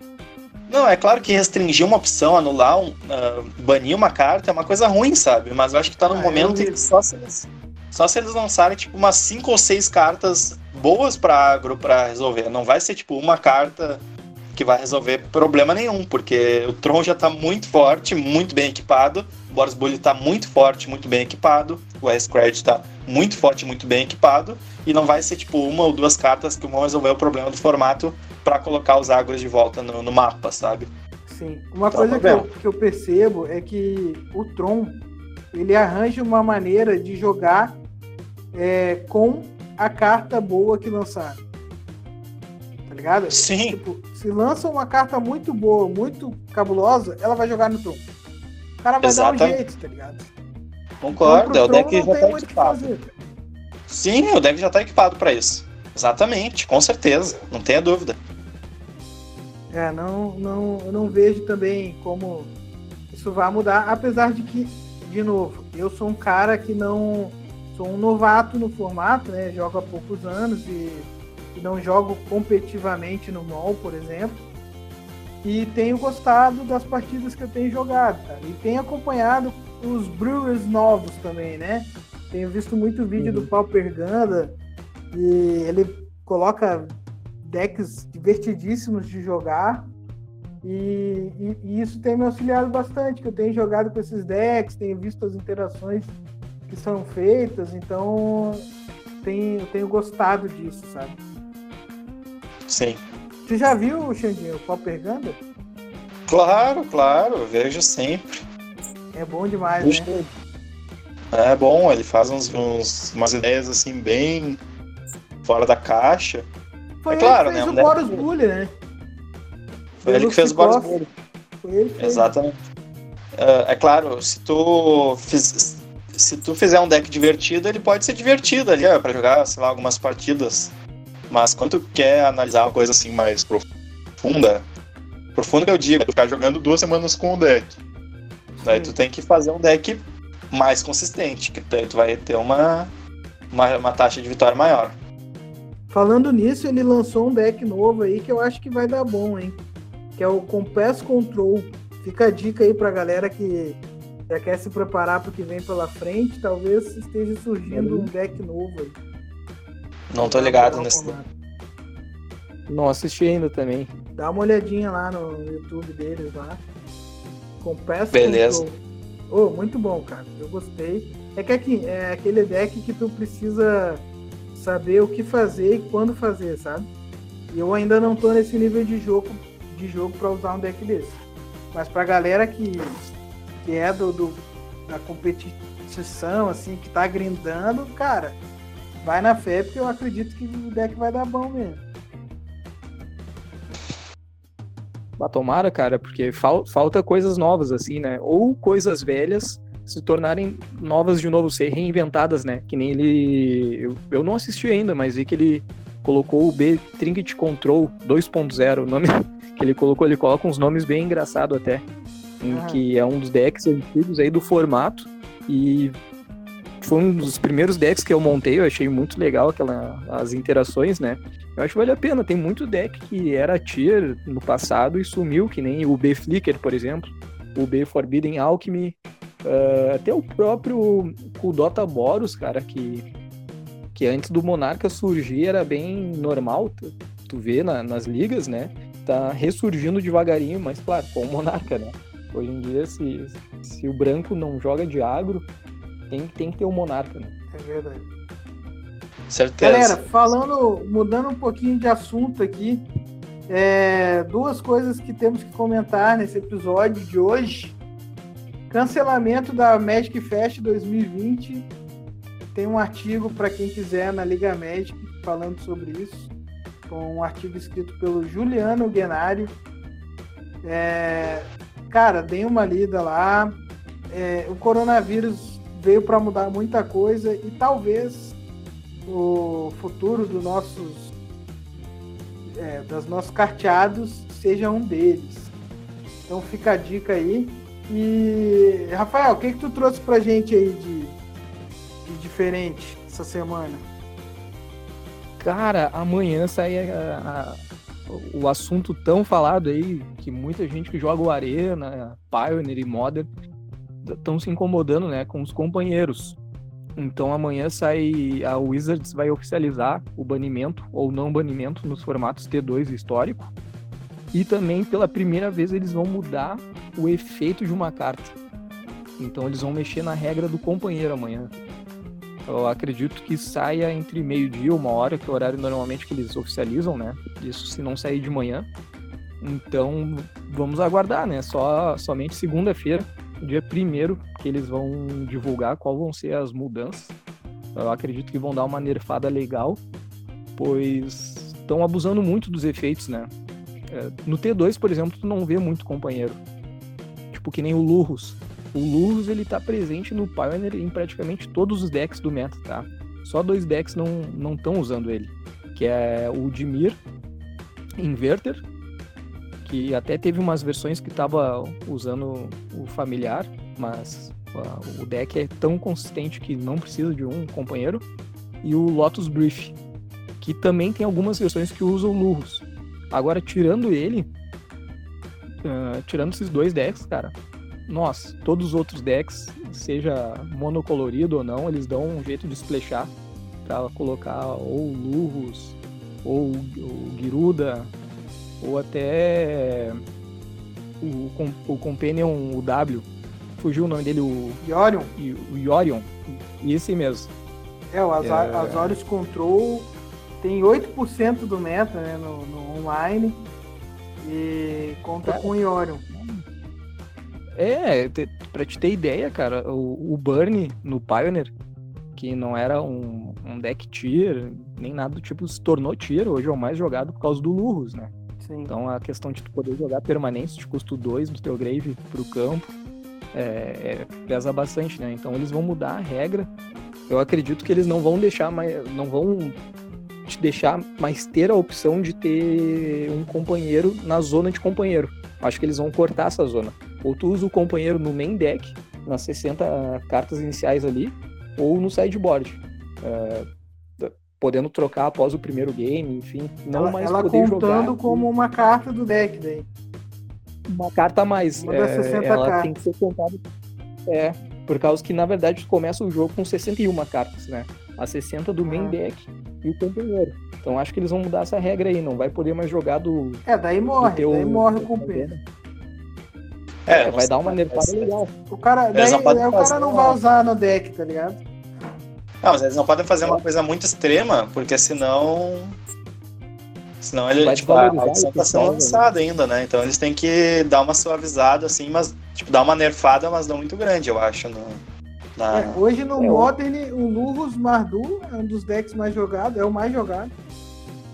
Speaker 2: Não, é claro que restringir uma opção, anular, um, uh, banir uma carta é uma coisa ruim, sabe? Mas eu acho que tá no ah, momento em que só se, eles, só se eles lançarem tipo umas cinco ou seis cartas boas para agro para resolver. Não vai ser tipo uma carta que vai resolver problema nenhum, porque o Tron já tá muito forte, muito bem equipado, o Boris Bully tá muito forte, muito bem equipado, o S-Cred tá muito forte, muito bem equipado, e não vai ser tipo uma ou duas cartas que vão resolver o problema do formato para colocar os agros de volta no, no mapa, sabe?
Speaker 1: Sim. Uma tá coisa que eu, que eu percebo é que o Tron ele arranja uma maneira de jogar é, com a carta boa que lançaram. Ligado?
Speaker 2: Sim.
Speaker 1: Tipo, se lança uma carta muito boa, muito cabulosa, ela vai jogar no Tron. O cara vai Exatamente. dar um jeito, tá ligado?
Speaker 2: Concordo, então, é o deck já tá equipado. Sim, o deck já tá equipado para isso. Exatamente, com certeza, não tenha dúvida.
Speaker 1: É, não, não, eu não vejo também como isso vai mudar, apesar de que, de novo, eu sou um cara que não sou um novato no formato, né? Jogo há poucos anos e, e não jogo competitivamente no MOL, por exemplo. E tenho gostado das partidas que eu tenho jogado, cara. E tenho acompanhado os Brewers novos também, né? Tenho visto muito vídeo uhum. do Pauper Ganda e ele coloca decks divertidíssimos de jogar. E, e, e, isso tem me auxiliado bastante, que eu tenho jogado com esses decks, tenho visto as interações que são feitas, então tenho, tenho gostado disso, sabe?
Speaker 2: Sim.
Speaker 1: Você já viu, Xandinho, o Pauper Ganda?
Speaker 2: Claro, claro, vejo sempre.
Speaker 1: É bom demais, né?
Speaker 2: É bom, ele faz uns, uns, umas ideias assim bem fora da caixa.
Speaker 1: Foi é claro, que fez né? o Boros Bully, né?
Speaker 2: Foi ele que fez o Boros Bully. Foi ele que fez. Exatamente. Uh, é claro, se tu fiz, se tu fizer um deck divertido, ele pode ser divertido ali, ó, pra jogar, sei lá, algumas partidas. Mas quando tu quer analisar uma coisa assim mais profunda, profunda que eu digo, é tu ficar jogando duas semanas com o deck. Daí tu tem que fazer um deck mais consistente, que daí tu vai ter uma, uma, uma taxa de vitória maior.
Speaker 1: Falando nisso, ele lançou um deck novo aí que eu acho que vai dar bom, hein? Que é o Compass Control. Fica a dica aí pra galera que já quer se preparar para o que vem pela frente, talvez esteja surgindo um deck novo aí.
Speaker 2: Não tô ligado nesse.
Speaker 3: Não assisti ainda também.
Speaker 1: Dá uma olhadinha lá no YouTube deles lá. Com peça
Speaker 2: Beleza.
Speaker 1: Oh, muito bom, cara. Eu gostei. É que aqui, é aquele deck que tu precisa saber o que fazer e quando fazer, sabe? E eu ainda não tô nesse nível de jogo de jogo para usar um deck desse. Mas pra galera que que é do, do da competição, assim, que tá grindando, cara, vai na fé, porque eu acredito que o deck vai dar bom mesmo.
Speaker 3: Tomara, cara, porque fal falta coisas novas, assim, né? Ou coisas velhas se tornarem novas de novo, ser reinventadas, né? Que nem ele. Eu, eu não assisti ainda, mas vi que ele colocou o B Trinket Control 2.0, o nome <laughs> que ele colocou, ele coloca uns nomes bem engraçados até em ah. que é um dos decks antigos aí do formato e foi um dos primeiros decks que eu montei, eu achei muito legal aquela, as interações, né? Eu acho que vale a pena. Tem muito deck que era tier no passado e sumiu, que nem o B Flicker, por exemplo. O B Forbidden Alchemy. Uh, até o próprio Kudota Boros, cara, que, que antes do Monarca surgir era bem normal. Tu, tu vê na, nas ligas, né? Tá ressurgindo devagarinho, mas claro, com o Monarca, né? Hoje em dia, se, se o branco não joga de agro, tem, tem que ter o Monarca, né?
Speaker 1: É verdade.
Speaker 2: Certeza.
Speaker 1: Galera, falando, mudando um pouquinho de assunto aqui, é, duas coisas que temos que comentar nesse episódio de hoje. Cancelamento da Magic Fest 2020. Tem um artigo para quem quiser na Liga Magic falando sobre isso. Com um artigo escrito pelo Juliano Guenário. É, cara, dei uma lida lá. É, o coronavírus veio para mudar muita coisa e talvez o futuro dos nossos é, nossos carteados seja um deles. Então fica a dica aí. E Rafael, o que, que tu trouxe pra gente aí de, de diferente essa semana?
Speaker 3: Cara, amanhã sai a, a, o assunto tão falado aí que muita gente que joga o Arena, Pioneer e Modern estão se incomodando, né, com os companheiros. Então amanhã sai a Wizards vai oficializar o banimento ou não banimento nos formatos T2 histórico. E também pela primeira vez eles vão mudar o efeito de uma carta. Então eles vão mexer na regra do companheiro amanhã. Eu acredito que saia entre meio-dia e uma hora, que é o horário normalmente que eles oficializam, né? Isso se não sair de manhã. Então vamos aguardar, né? Só somente segunda-feira dia primeiro que eles vão divulgar qual vão ser as mudanças. Eu acredito que vão dar uma nerfada legal, pois estão abusando muito dos efeitos, né? É, no T2, por exemplo, tu não vê muito companheiro. Tipo que nem o Lurrus. O Lurrus ele tá presente no Pioneer em praticamente todos os decks do meta, tá? Só dois decks não estão usando ele, que é o Dimir Inverter que até teve umas versões que tava usando o familiar, mas uh, o deck é tão consistente que não precisa de um companheiro. E o Lotus Brief, que também tem algumas versões que usam Lurros. Agora, tirando ele, uh, tirando esses dois decks, cara, nossa, todos os outros decks, seja monocolorido ou não, eles dão um jeito de splashar para colocar ou Lurros, ou o Giruda, ou até o, o Companion, o W, fugiu o nome dele, o...
Speaker 1: Yorion.
Speaker 3: O Yorion, esse mesmo.
Speaker 1: É, o Azor, é... Azorius Control tem 8% do meta né, no, no, online e conta é. com o Yorion.
Speaker 3: É, te, pra te ter ideia, cara, o, o Burn no Pioneer, que não era um, um deck tier, nem nada do tipo, se tornou tier, hoje é o mais jogado por causa do Lurrus, né?
Speaker 1: Sim.
Speaker 3: Então a questão de tu poder jogar permanência de custo 2 no teu grave pro campo é, é, pesa bastante, né? Então eles vão mudar a regra. Eu acredito que eles não vão deixar mais. não vão te deixar mais ter a opção de ter um companheiro na zona de companheiro. Acho que eles vão cortar essa zona. Ou tu usa o companheiro no main deck, nas 60 cartas iniciais ali, ou no sideboard. É, podendo trocar após o primeiro game, enfim, não
Speaker 1: ela,
Speaker 3: mais
Speaker 1: ela
Speaker 3: poder
Speaker 1: contando
Speaker 3: jogar.
Speaker 1: como uma carta do deck daí.
Speaker 3: Uma carta a mais.
Speaker 1: Uma das
Speaker 3: é,
Speaker 1: 60
Speaker 3: ela
Speaker 1: cartas.
Speaker 3: tem que ser contada. É, por causa que na verdade começa o jogo com 61 cartas, né? A 60 do main
Speaker 1: Ah.
Speaker 3: deck e o companheiro. Então acho que eles vão mudar essa regra aí, não vai poder mais jogar do.
Speaker 1: É, daí morre,
Speaker 3: teu-
Speaker 1: daí morre o companheiro.
Speaker 2: É,
Speaker 3: vai dar uma nerfada legal.
Speaker 1: O cara, daí, daí o cara não vai usar no deck, tá ligado?
Speaker 2: Não, mas eles não podem fazer uma coisa muito extrema, porque senão. Senão ele,
Speaker 3: Vai
Speaker 2: tipo, a
Speaker 3: desvalorizar
Speaker 2: edição
Speaker 3: o
Speaker 2: tá sendo
Speaker 3: personagem.
Speaker 2: lançada ainda, né? Então eles têm que dar uma suavizada, assim, mas, tipo, dar uma nerfada, mas não muito grande, eu acho. No, na...
Speaker 1: É, hoje no
Speaker 3: É, o-
Speaker 1: Modern, o Lurrus Mardu é um dos decks mais jogados, é o mais jogado.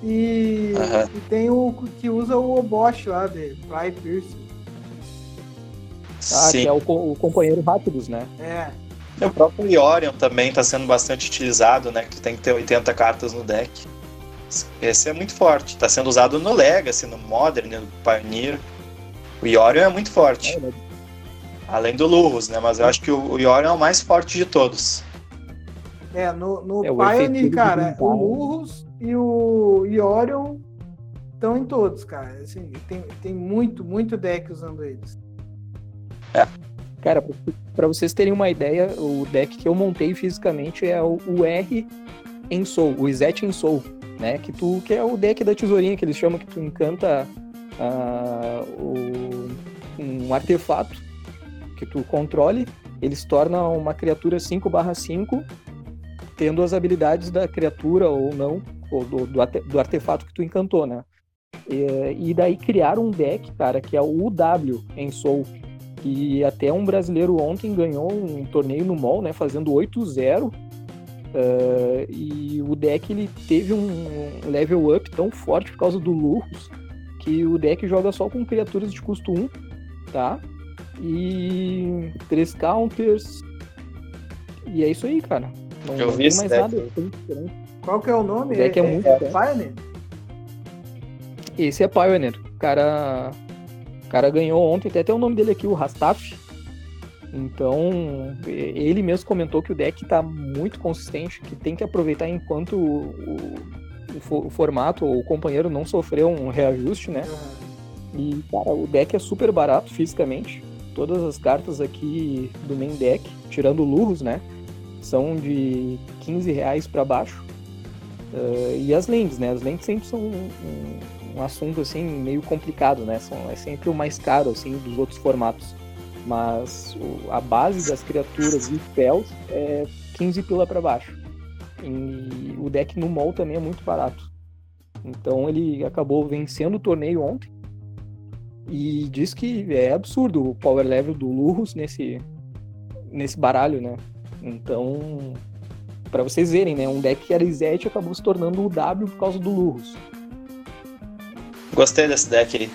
Speaker 1: E,
Speaker 2: Aham.
Speaker 1: e tem o que usa o Obosh lá, de Fly Pierce.
Speaker 3: Ah,
Speaker 2: Sim.
Speaker 3: que é o, o companheiro Rápidos, né?
Speaker 1: É,
Speaker 2: O próprio Yorion também tá sendo bastante utilizado, né? Que tu tem que ter 80 cartas no deck. Esse é muito forte. Tá sendo usado no Legacy, no Modern, no Pioneer. O Yorion é muito forte.
Speaker 3: É, né?
Speaker 2: Além do Lurrus, né? Mas eu acho que o Yorion é o mais forte de todos.
Speaker 1: é no, no
Speaker 3: É,
Speaker 1: Pioneer, cara, o. Lurrus e o Yorion estão em todos, cara. Assim, tem, tem muito, muito deck usando eles.
Speaker 3: Cara, para vocês terem uma ideia, o deck que eu montei fisicamente é o, R em Soul, o Izet em Soul, né? Que, tu, que é o deck da tesourinha que eles chamam que tu encanta uh, o, um artefato que tu controle, ele se torna uma criatura 5/5, tendo as habilidades da criatura ou não, ou do, do, artefato que tu encantou, né? E, e daí criaram um deck, cara, que é o UW em Soul, que até um brasileiro ontem ganhou um torneio no mall, né, fazendo 8-0. Uh, e o deck ele teve um level up tão forte por causa do Lurros que o deck joga só com criaturas de custo 1, tá? E três counters. E é isso aí, cara. Não,
Speaker 2: Eu
Speaker 3: não
Speaker 2: vi
Speaker 3: tem mais
Speaker 1: é
Speaker 3: nada.
Speaker 1: Qual que é o nome?
Speaker 3: O deck é muito bom.
Speaker 1: Pioneer?
Speaker 3: Esse é Pioneer. O cara, o cara ganhou ontem, tem até o nome dele aqui, o Rastaf. Então, ele mesmo comentou que o deck tá muito consistente, que tem que aproveitar enquanto o, o, o formato ou o companheiro não sofreu um reajuste, né? E, cara, o deck é super barato fisicamente. Todas as cartas aqui do main deck, tirando Lurros, né? São de 15 reais para baixo. Uh, e as lentes, né? As lentes sempre são um, um, assunto, assim, meio complicado, né? São, é sempre o mais caro, assim, dos outros formatos. Mas o, a base das criaturas e spells é 15 pila para baixo. E o deck no mall também é muito barato. Então ele acabou vencendo o torneio ontem. E diz que é absurdo o power level do Lurros nesse, nesse baralho, né? Então, para vocês verem, né? Um deck que era Izete acabou se tornando o W por causa do Lurros.
Speaker 2: Gostei desse deck aí.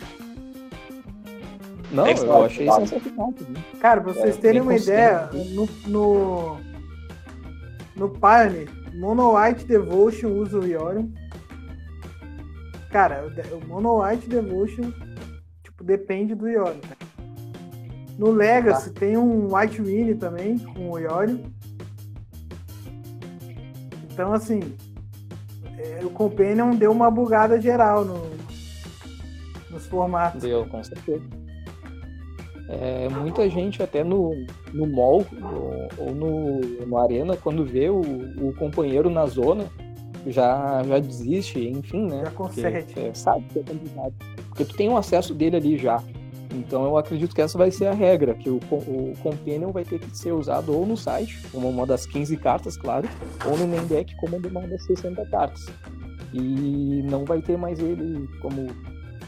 Speaker 3: Não,
Speaker 2: É
Speaker 3: eu achei sensacional.
Speaker 1: Cara, pra vocês
Speaker 3: É,
Speaker 1: terem uma ideia, no, no, no Pioneer, Mono White Devotion usa o Yorion. Cara, o Mono White Devotion, tipo, depende do Yorion. cara. No Legacy tem um White Winnie também, com o Yorion. Então, assim, é, o Companion deu uma bugada geral no, nos formatos.
Speaker 3: Deu, com certeza. É, muita gente até no, no mall ou, ou no, no arena, quando vê o, o companheiro na zona, já, já desiste, enfim, né?
Speaker 1: Já
Speaker 3: Porque,
Speaker 1: concede.
Speaker 3: é, sabe que é complicado. Porque tu tem um acesso dele ali já. Então eu acredito que essa vai ser a regra, que o, o Companion vai ter que ser usado ou no site, como uma das 15 cartas, claro, ou no main deck como uma das 60 cartas. E não vai ter mais ele como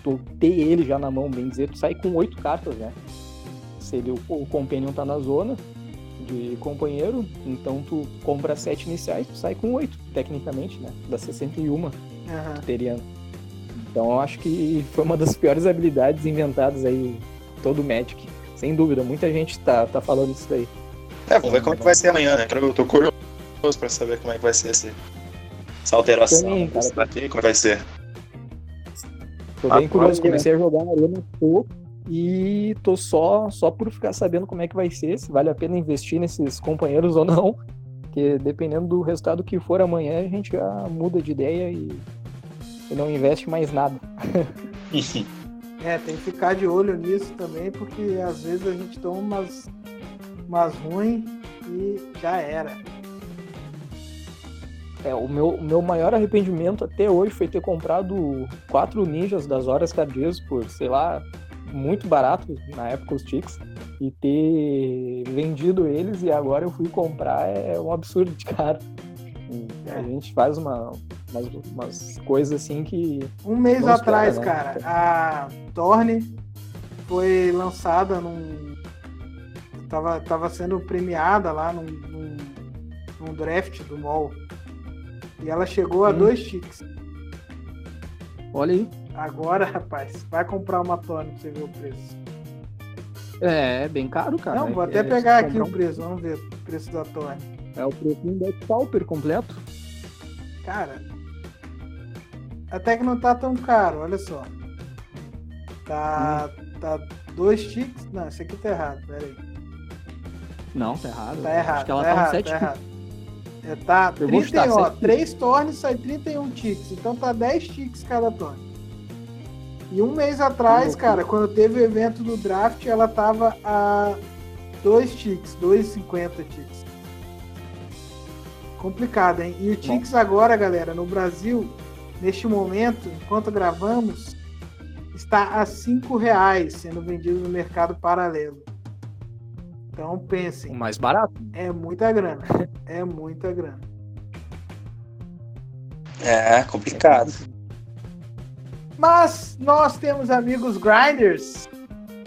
Speaker 3: tu ter ele já na mão, bem dizer, tu sai com oito cartas, né? Se ele, o, o Companion tá na zona de companheiro, então tu compra sete iniciais, tu sai com oito, tecnicamente, né? Das 61
Speaker 1: Aham.
Speaker 3: que teria. Então eu acho que foi uma das piores habilidades inventadas aí, todo o Magic. Sem dúvida, muita gente tá, tá falando isso daí.
Speaker 2: É, vamos ver como é que vai ser amanhã, né? Eu tô curioso pra saber como é que vai ser esse, essa alteração
Speaker 3: Também, cara.
Speaker 2: desse daqui, como é que vai ser.
Speaker 3: Tô
Speaker 2: Ah,
Speaker 3: bem curioso, comecei a jogar na arena pouco e tô só, só por ficar sabendo como é que vai ser, se vale a pena investir nesses companheiros <laughs> ou não. Porque dependendo do resultado que for amanhã, a gente já muda de ideia e, e não investe mais nada. <laughs>
Speaker 1: É, tem que ficar de olho nisso também, porque às vezes a gente toma umas, umas ruins e já era.
Speaker 3: É, o meu, o meu maior arrependimento até hoje foi ter comprado quatro ninjas das horas cardias por, sei lá, muito barato na época os Ticks e ter vendido eles e agora eu fui comprar é um absurdo de caro. A gente faz uma, umas, umas coisas assim que.
Speaker 1: Um mês atrás,
Speaker 3: né?
Speaker 1: cara, a Torne foi lançada num. Tava, tava sendo premiada lá num, num, num draft do MOL. E ela chegou a
Speaker 3: Hum.
Speaker 1: dois ticks.
Speaker 3: Olha aí.
Speaker 1: Agora, <laughs> rapaz, vai comprar uma Torne pra você ver o preço.
Speaker 3: É, é bem caro, cara.
Speaker 1: Não, vou
Speaker 3: É-
Speaker 1: até
Speaker 3: é,
Speaker 1: pegar aqui o preço, vamos ver o preço da
Speaker 3: um- É o preço deck pauper completo.
Speaker 1: Cara, até que não tá tão caro, olha só. Tá, tá dois ticks. Não, esse aqui tá errado, pera aí.
Speaker 3: Não, tá errado.
Speaker 1: Tá errado,
Speaker 3: Acho que ela
Speaker 1: tá,
Speaker 3: tá,
Speaker 1: errado,
Speaker 3: um 7
Speaker 1: tá errado. É, tá
Speaker 3: Eu vou
Speaker 1: 31,
Speaker 3: chutar,
Speaker 1: ó,
Speaker 3: sete
Speaker 1: 3 tornes sai 31 ticks. Então tá 10 ticks cada torne. E um mês atrás,
Speaker 3: loucura.
Speaker 1: cara, quando teve o evento do draft, ela tava a 2 ticks, 2,50 ticks. Complicado, hein? E o ticks agora, galera, no Brasil, neste momento, enquanto gravamos, está a 5 reais sendo vendido no mercado paralelo. Então
Speaker 3: O
Speaker 1: pensem,
Speaker 3: mais barato.
Speaker 1: é muita grana. É muita grana.
Speaker 2: É, complicado.
Speaker 1: Mas nós temos amigos grinders,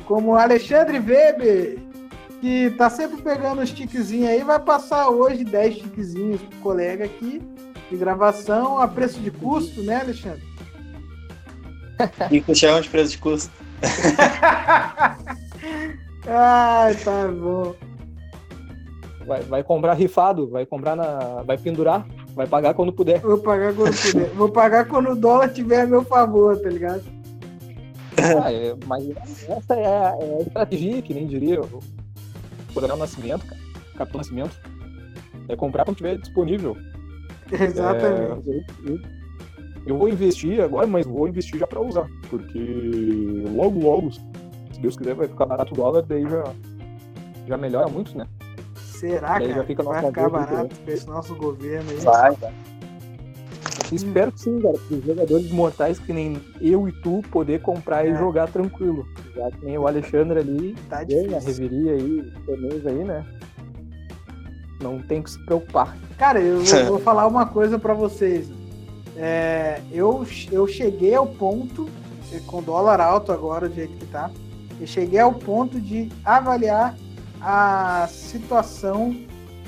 Speaker 1: como o Alexandre Weber, que tá sempre pegando os tiquezinhos aí, vai passar hoje 10 tiquezinhos pro colega aqui de gravação a preço de custo, né, Alexandre?
Speaker 2: E que chama de preço de custo. <laughs>
Speaker 1: Ai, tá bom.
Speaker 3: Vai, vai comprar rifado, vai comprar na. Vai pendurar, vai pagar quando puder.
Speaker 1: Vou pagar quando puder. Vou pagar quando o dólar tiver a meu favor, tá ligado?
Speaker 3: Ah, é, mas essa é a, é a estratégia, que nem diria o Coronel Nascimento, cara. Capitão Nascimento. É comprar quando tiver disponível. <laughs>
Speaker 1: Exatamente.
Speaker 3: É, eu, eu- eu vou investir agora, mas vou investir já pra usar. Porque logo, logo, se Deus quiser, vai ficar barato o dólar, daí já, já melhora muito, né?
Speaker 1: Será,
Speaker 3: Daí já
Speaker 1: cara?
Speaker 3: fica
Speaker 1: Vai ficar barato com esse nosso governo aí.
Speaker 2: Vai, vai.
Speaker 3: Espero que sim, cara, para os jogadores mortais que nem eu e tu poder comprar
Speaker 1: É.
Speaker 3: e jogar tranquilo. Já que nem o Alexandre ali
Speaker 1: Tá
Speaker 3: ganha a reveria aí, torneios aí, né? Não tem que se preocupar.
Speaker 1: Cara, eu vou, <laughs> vou falar uma coisa pra vocês. É, eu, eu cheguei ao ponto, com dólar alto agora, do jeito que tá, eu cheguei ao ponto de avaliar a situação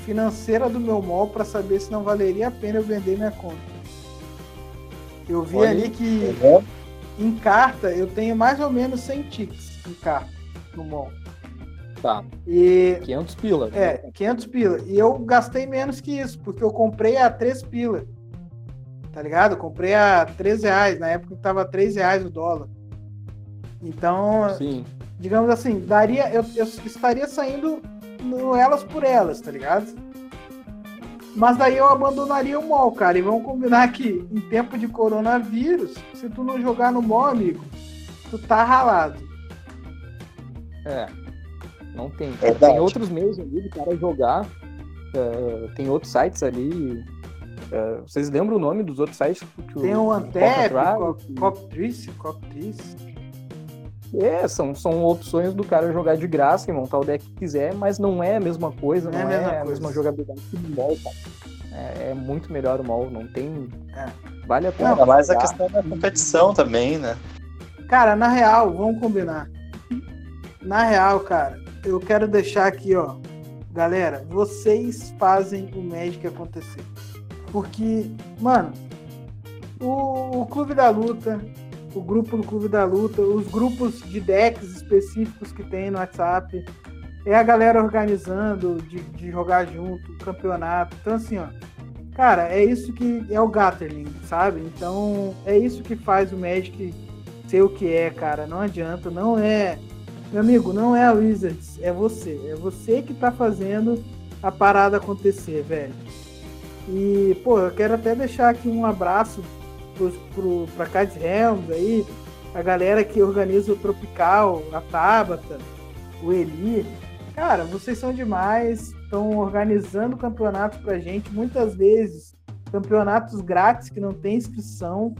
Speaker 1: financeira do meu mall para saber se não valeria a pena eu vender minha conta. Eu vi
Speaker 3: Olha
Speaker 1: ali que
Speaker 2: Uhum.
Speaker 1: em carta eu tenho mais ou menos 100 ticks em carta no mall.
Speaker 3: Tá,
Speaker 1: E
Speaker 3: 500 pila.
Speaker 1: é, 500 pila. E eu gastei menos que isso, porque eu comprei a 3 pila. Tá ligado? Eu comprei a 3 reais, na época que tava 3 reais o dólar. Então,
Speaker 3: Sim.
Speaker 1: Digamos assim, daria, eu, eu estaria saindo no elas por elas, tá ligado? Mas daí eu abandonaria o mall, cara. E vamos combinar que em tempo de coronavírus, se tu não jogar no mall, amigo, tu tá ralado.
Speaker 3: É. Não tem.
Speaker 2: Verdade.
Speaker 3: Tem outros meios ali do cara jogar. é, tem outros sites ali. é, vocês lembram o nome dos outros sites? que
Speaker 1: Tem o Antep, Coptrice, Coptrice.
Speaker 3: É, são, são opções do cara jogar de graça e montar o deck que quiser, mas não é a mesma coisa,
Speaker 1: Não
Speaker 3: não,
Speaker 1: é a
Speaker 3: é,
Speaker 1: mesma
Speaker 3: a
Speaker 1: coisa.
Speaker 3: mesma jogabilidade que o cara. É, é muito melhor o mall, não tem.
Speaker 1: É.
Speaker 3: Vale a pena.
Speaker 2: Ainda mais a
Speaker 3: jogar.
Speaker 2: questão da competição também, né?
Speaker 1: Cara, na real, vamos combinar. Na real, cara, eu quero deixar aqui, ó. Galera, vocês fazem o Magic acontecer. Porque, mano, o, o Clube da Luta, o grupo do Clube da Luta, os grupos de decks específicos que tem no WhatsApp, é a galera organizando de, de jogar junto, campeonato. Então, assim, ó. Cara, é isso que é o Gatherling, sabe? Então, é isso que faz o Magic ser o que é, cara. Não adianta, não é. Meu amigo, não é a Wizards, é você. É você que tá fazendo a parada acontecer, velho. E, pô, eu quero até deixar aqui um abraço pros, pro, Cades Helms aí, a galera que organiza o Tropical, a Tabata, o Eli. Cara, vocês são demais, estão organizando campeonatos pra gente, muitas vezes campeonatos grátis que não tem inscrição.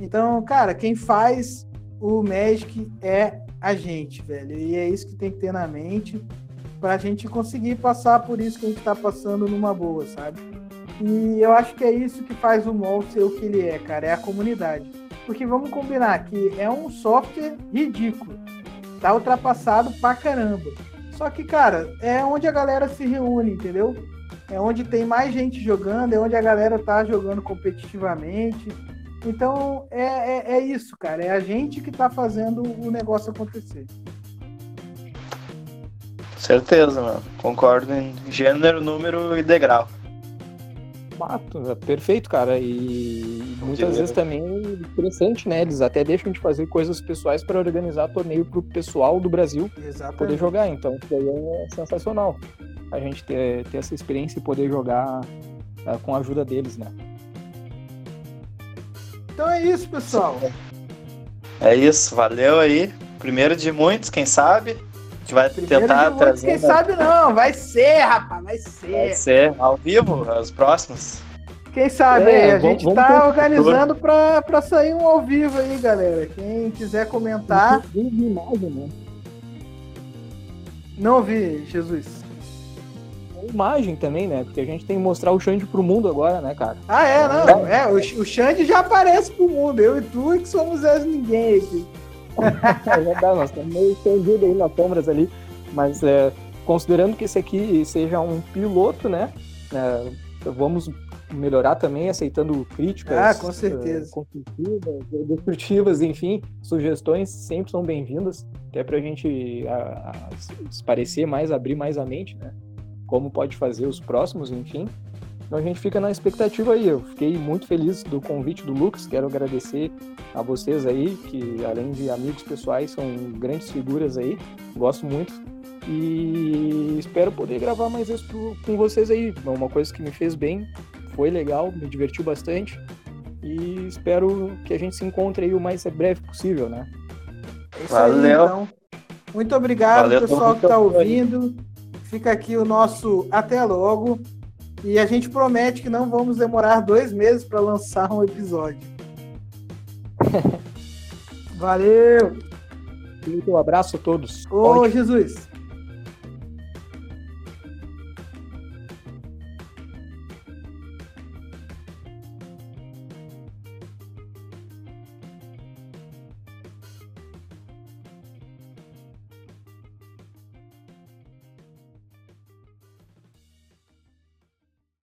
Speaker 1: Então, cara, quem faz o Magic é a gente, velho. E é isso que tem que ter na mente pra gente conseguir passar por isso que a gente tá passando numa boa, sabe? E eu acho que é isso que faz o MOL ser o que ele é, cara, é a comunidade. Porque vamos combinar que é um software ridículo. Tá ultrapassado pra caramba. Só que, cara, é onde a galera se reúne, entendeu? É onde tem mais gente jogando, é onde a galera tá jogando competitivamente. Então é, é, é isso, cara. É a gente que tá fazendo o negócio acontecer.
Speaker 2: Certeza, mano. Concordo em gênero, número e degrau.
Speaker 3: É perfeito, cara. E muitas
Speaker 2: Dinheiro.
Speaker 3: vezes também é interessante, né? Eles até deixam de fazer coisas pessoais para organizar torneio pro pessoal do Brasil poder
Speaker 1: Exatamente.
Speaker 3: jogar. Então, isso aí é sensacional. A gente ter, ter essa experiência e poder jogar uh, com a ajuda deles, né?
Speaker 1: Então é isso, pessoal.
Speaker 2: É isso, valeu aí. Primeiro de muitos, quem sabe? A gente vai
Speaker 1: Primeiro
Speaker 2: tentar
Speaker 1: de muitos,
Speaker 2: trazer.
Speaker 1: Quem sabe não, vai ser, rapaz, vai ser.
Speaker 2: Vai ser ao vivo, os próximos.
Speaker 1: Quem sabe,
Speaker 3: É,
Speaker 1: aí, a
Speaker 3: vamos-
Speaker 1: gente
Speaker 3: vamos
Speaker 1: tá organizando pra, pra sair um ao vivo aí, galera. Quem quiser comentar,
Speaker 3: imagem, né?
Speaker 1: não ouvi, Jesus.
Speaker 3: Imagem também, né? Porque a gente tem que mostrar o Xande pro mundo agora, né, cara?
Speaker 1: Ah, é, não. É, o, o Xande já aparece pro mundo. Eu e tu é que somos as ninguém aqui.
Speaker 3: É verdade, nós estamos meio escondidos aí nas sombras ali. Mas é, considerando que esse aqui seja um piloto, né? é, vamos melhorar também, aceitando críticas.
Speaker 1: Ah, com certeza.
Speaker 3: é, construtivas, destrutivas, enfim, sugestões sempre são bem-vindas, até gente a, a, se parecer mais, abrir mais a mente, né? Como pode fazer os próximos, enfim. Então a gente fica na expectativa aí. Eu fiquei muito feliz do convite do Lucas. Quero agradecer a vocês aí, que além de amigos pessoais, são grandes figuras aí. Gosto muito. E espero poder gravar mais isso pro- com vocês aí. É uma coisa que me fez bem, foi legal, me divertiu bastante. E espero que a gente se encontre aí o mais breve possível, né?
Speaker 1: É isso aí,
Speaker 2: Valeu.
Speaker 1: então. Muito obrigado,
Speaker 2: Valeu,
Speaker 1: pessoal que tá
Speaker 2: mundo.
Speaker 1: ouvindo. Fica aqui o nosso até logo. E a gente promete que não vamos demorar dois meses para lançar um episódio. <laughs> Valeu!
Speaker 3: Um abraço a todos.
Speaker 1: Ô, Jesus!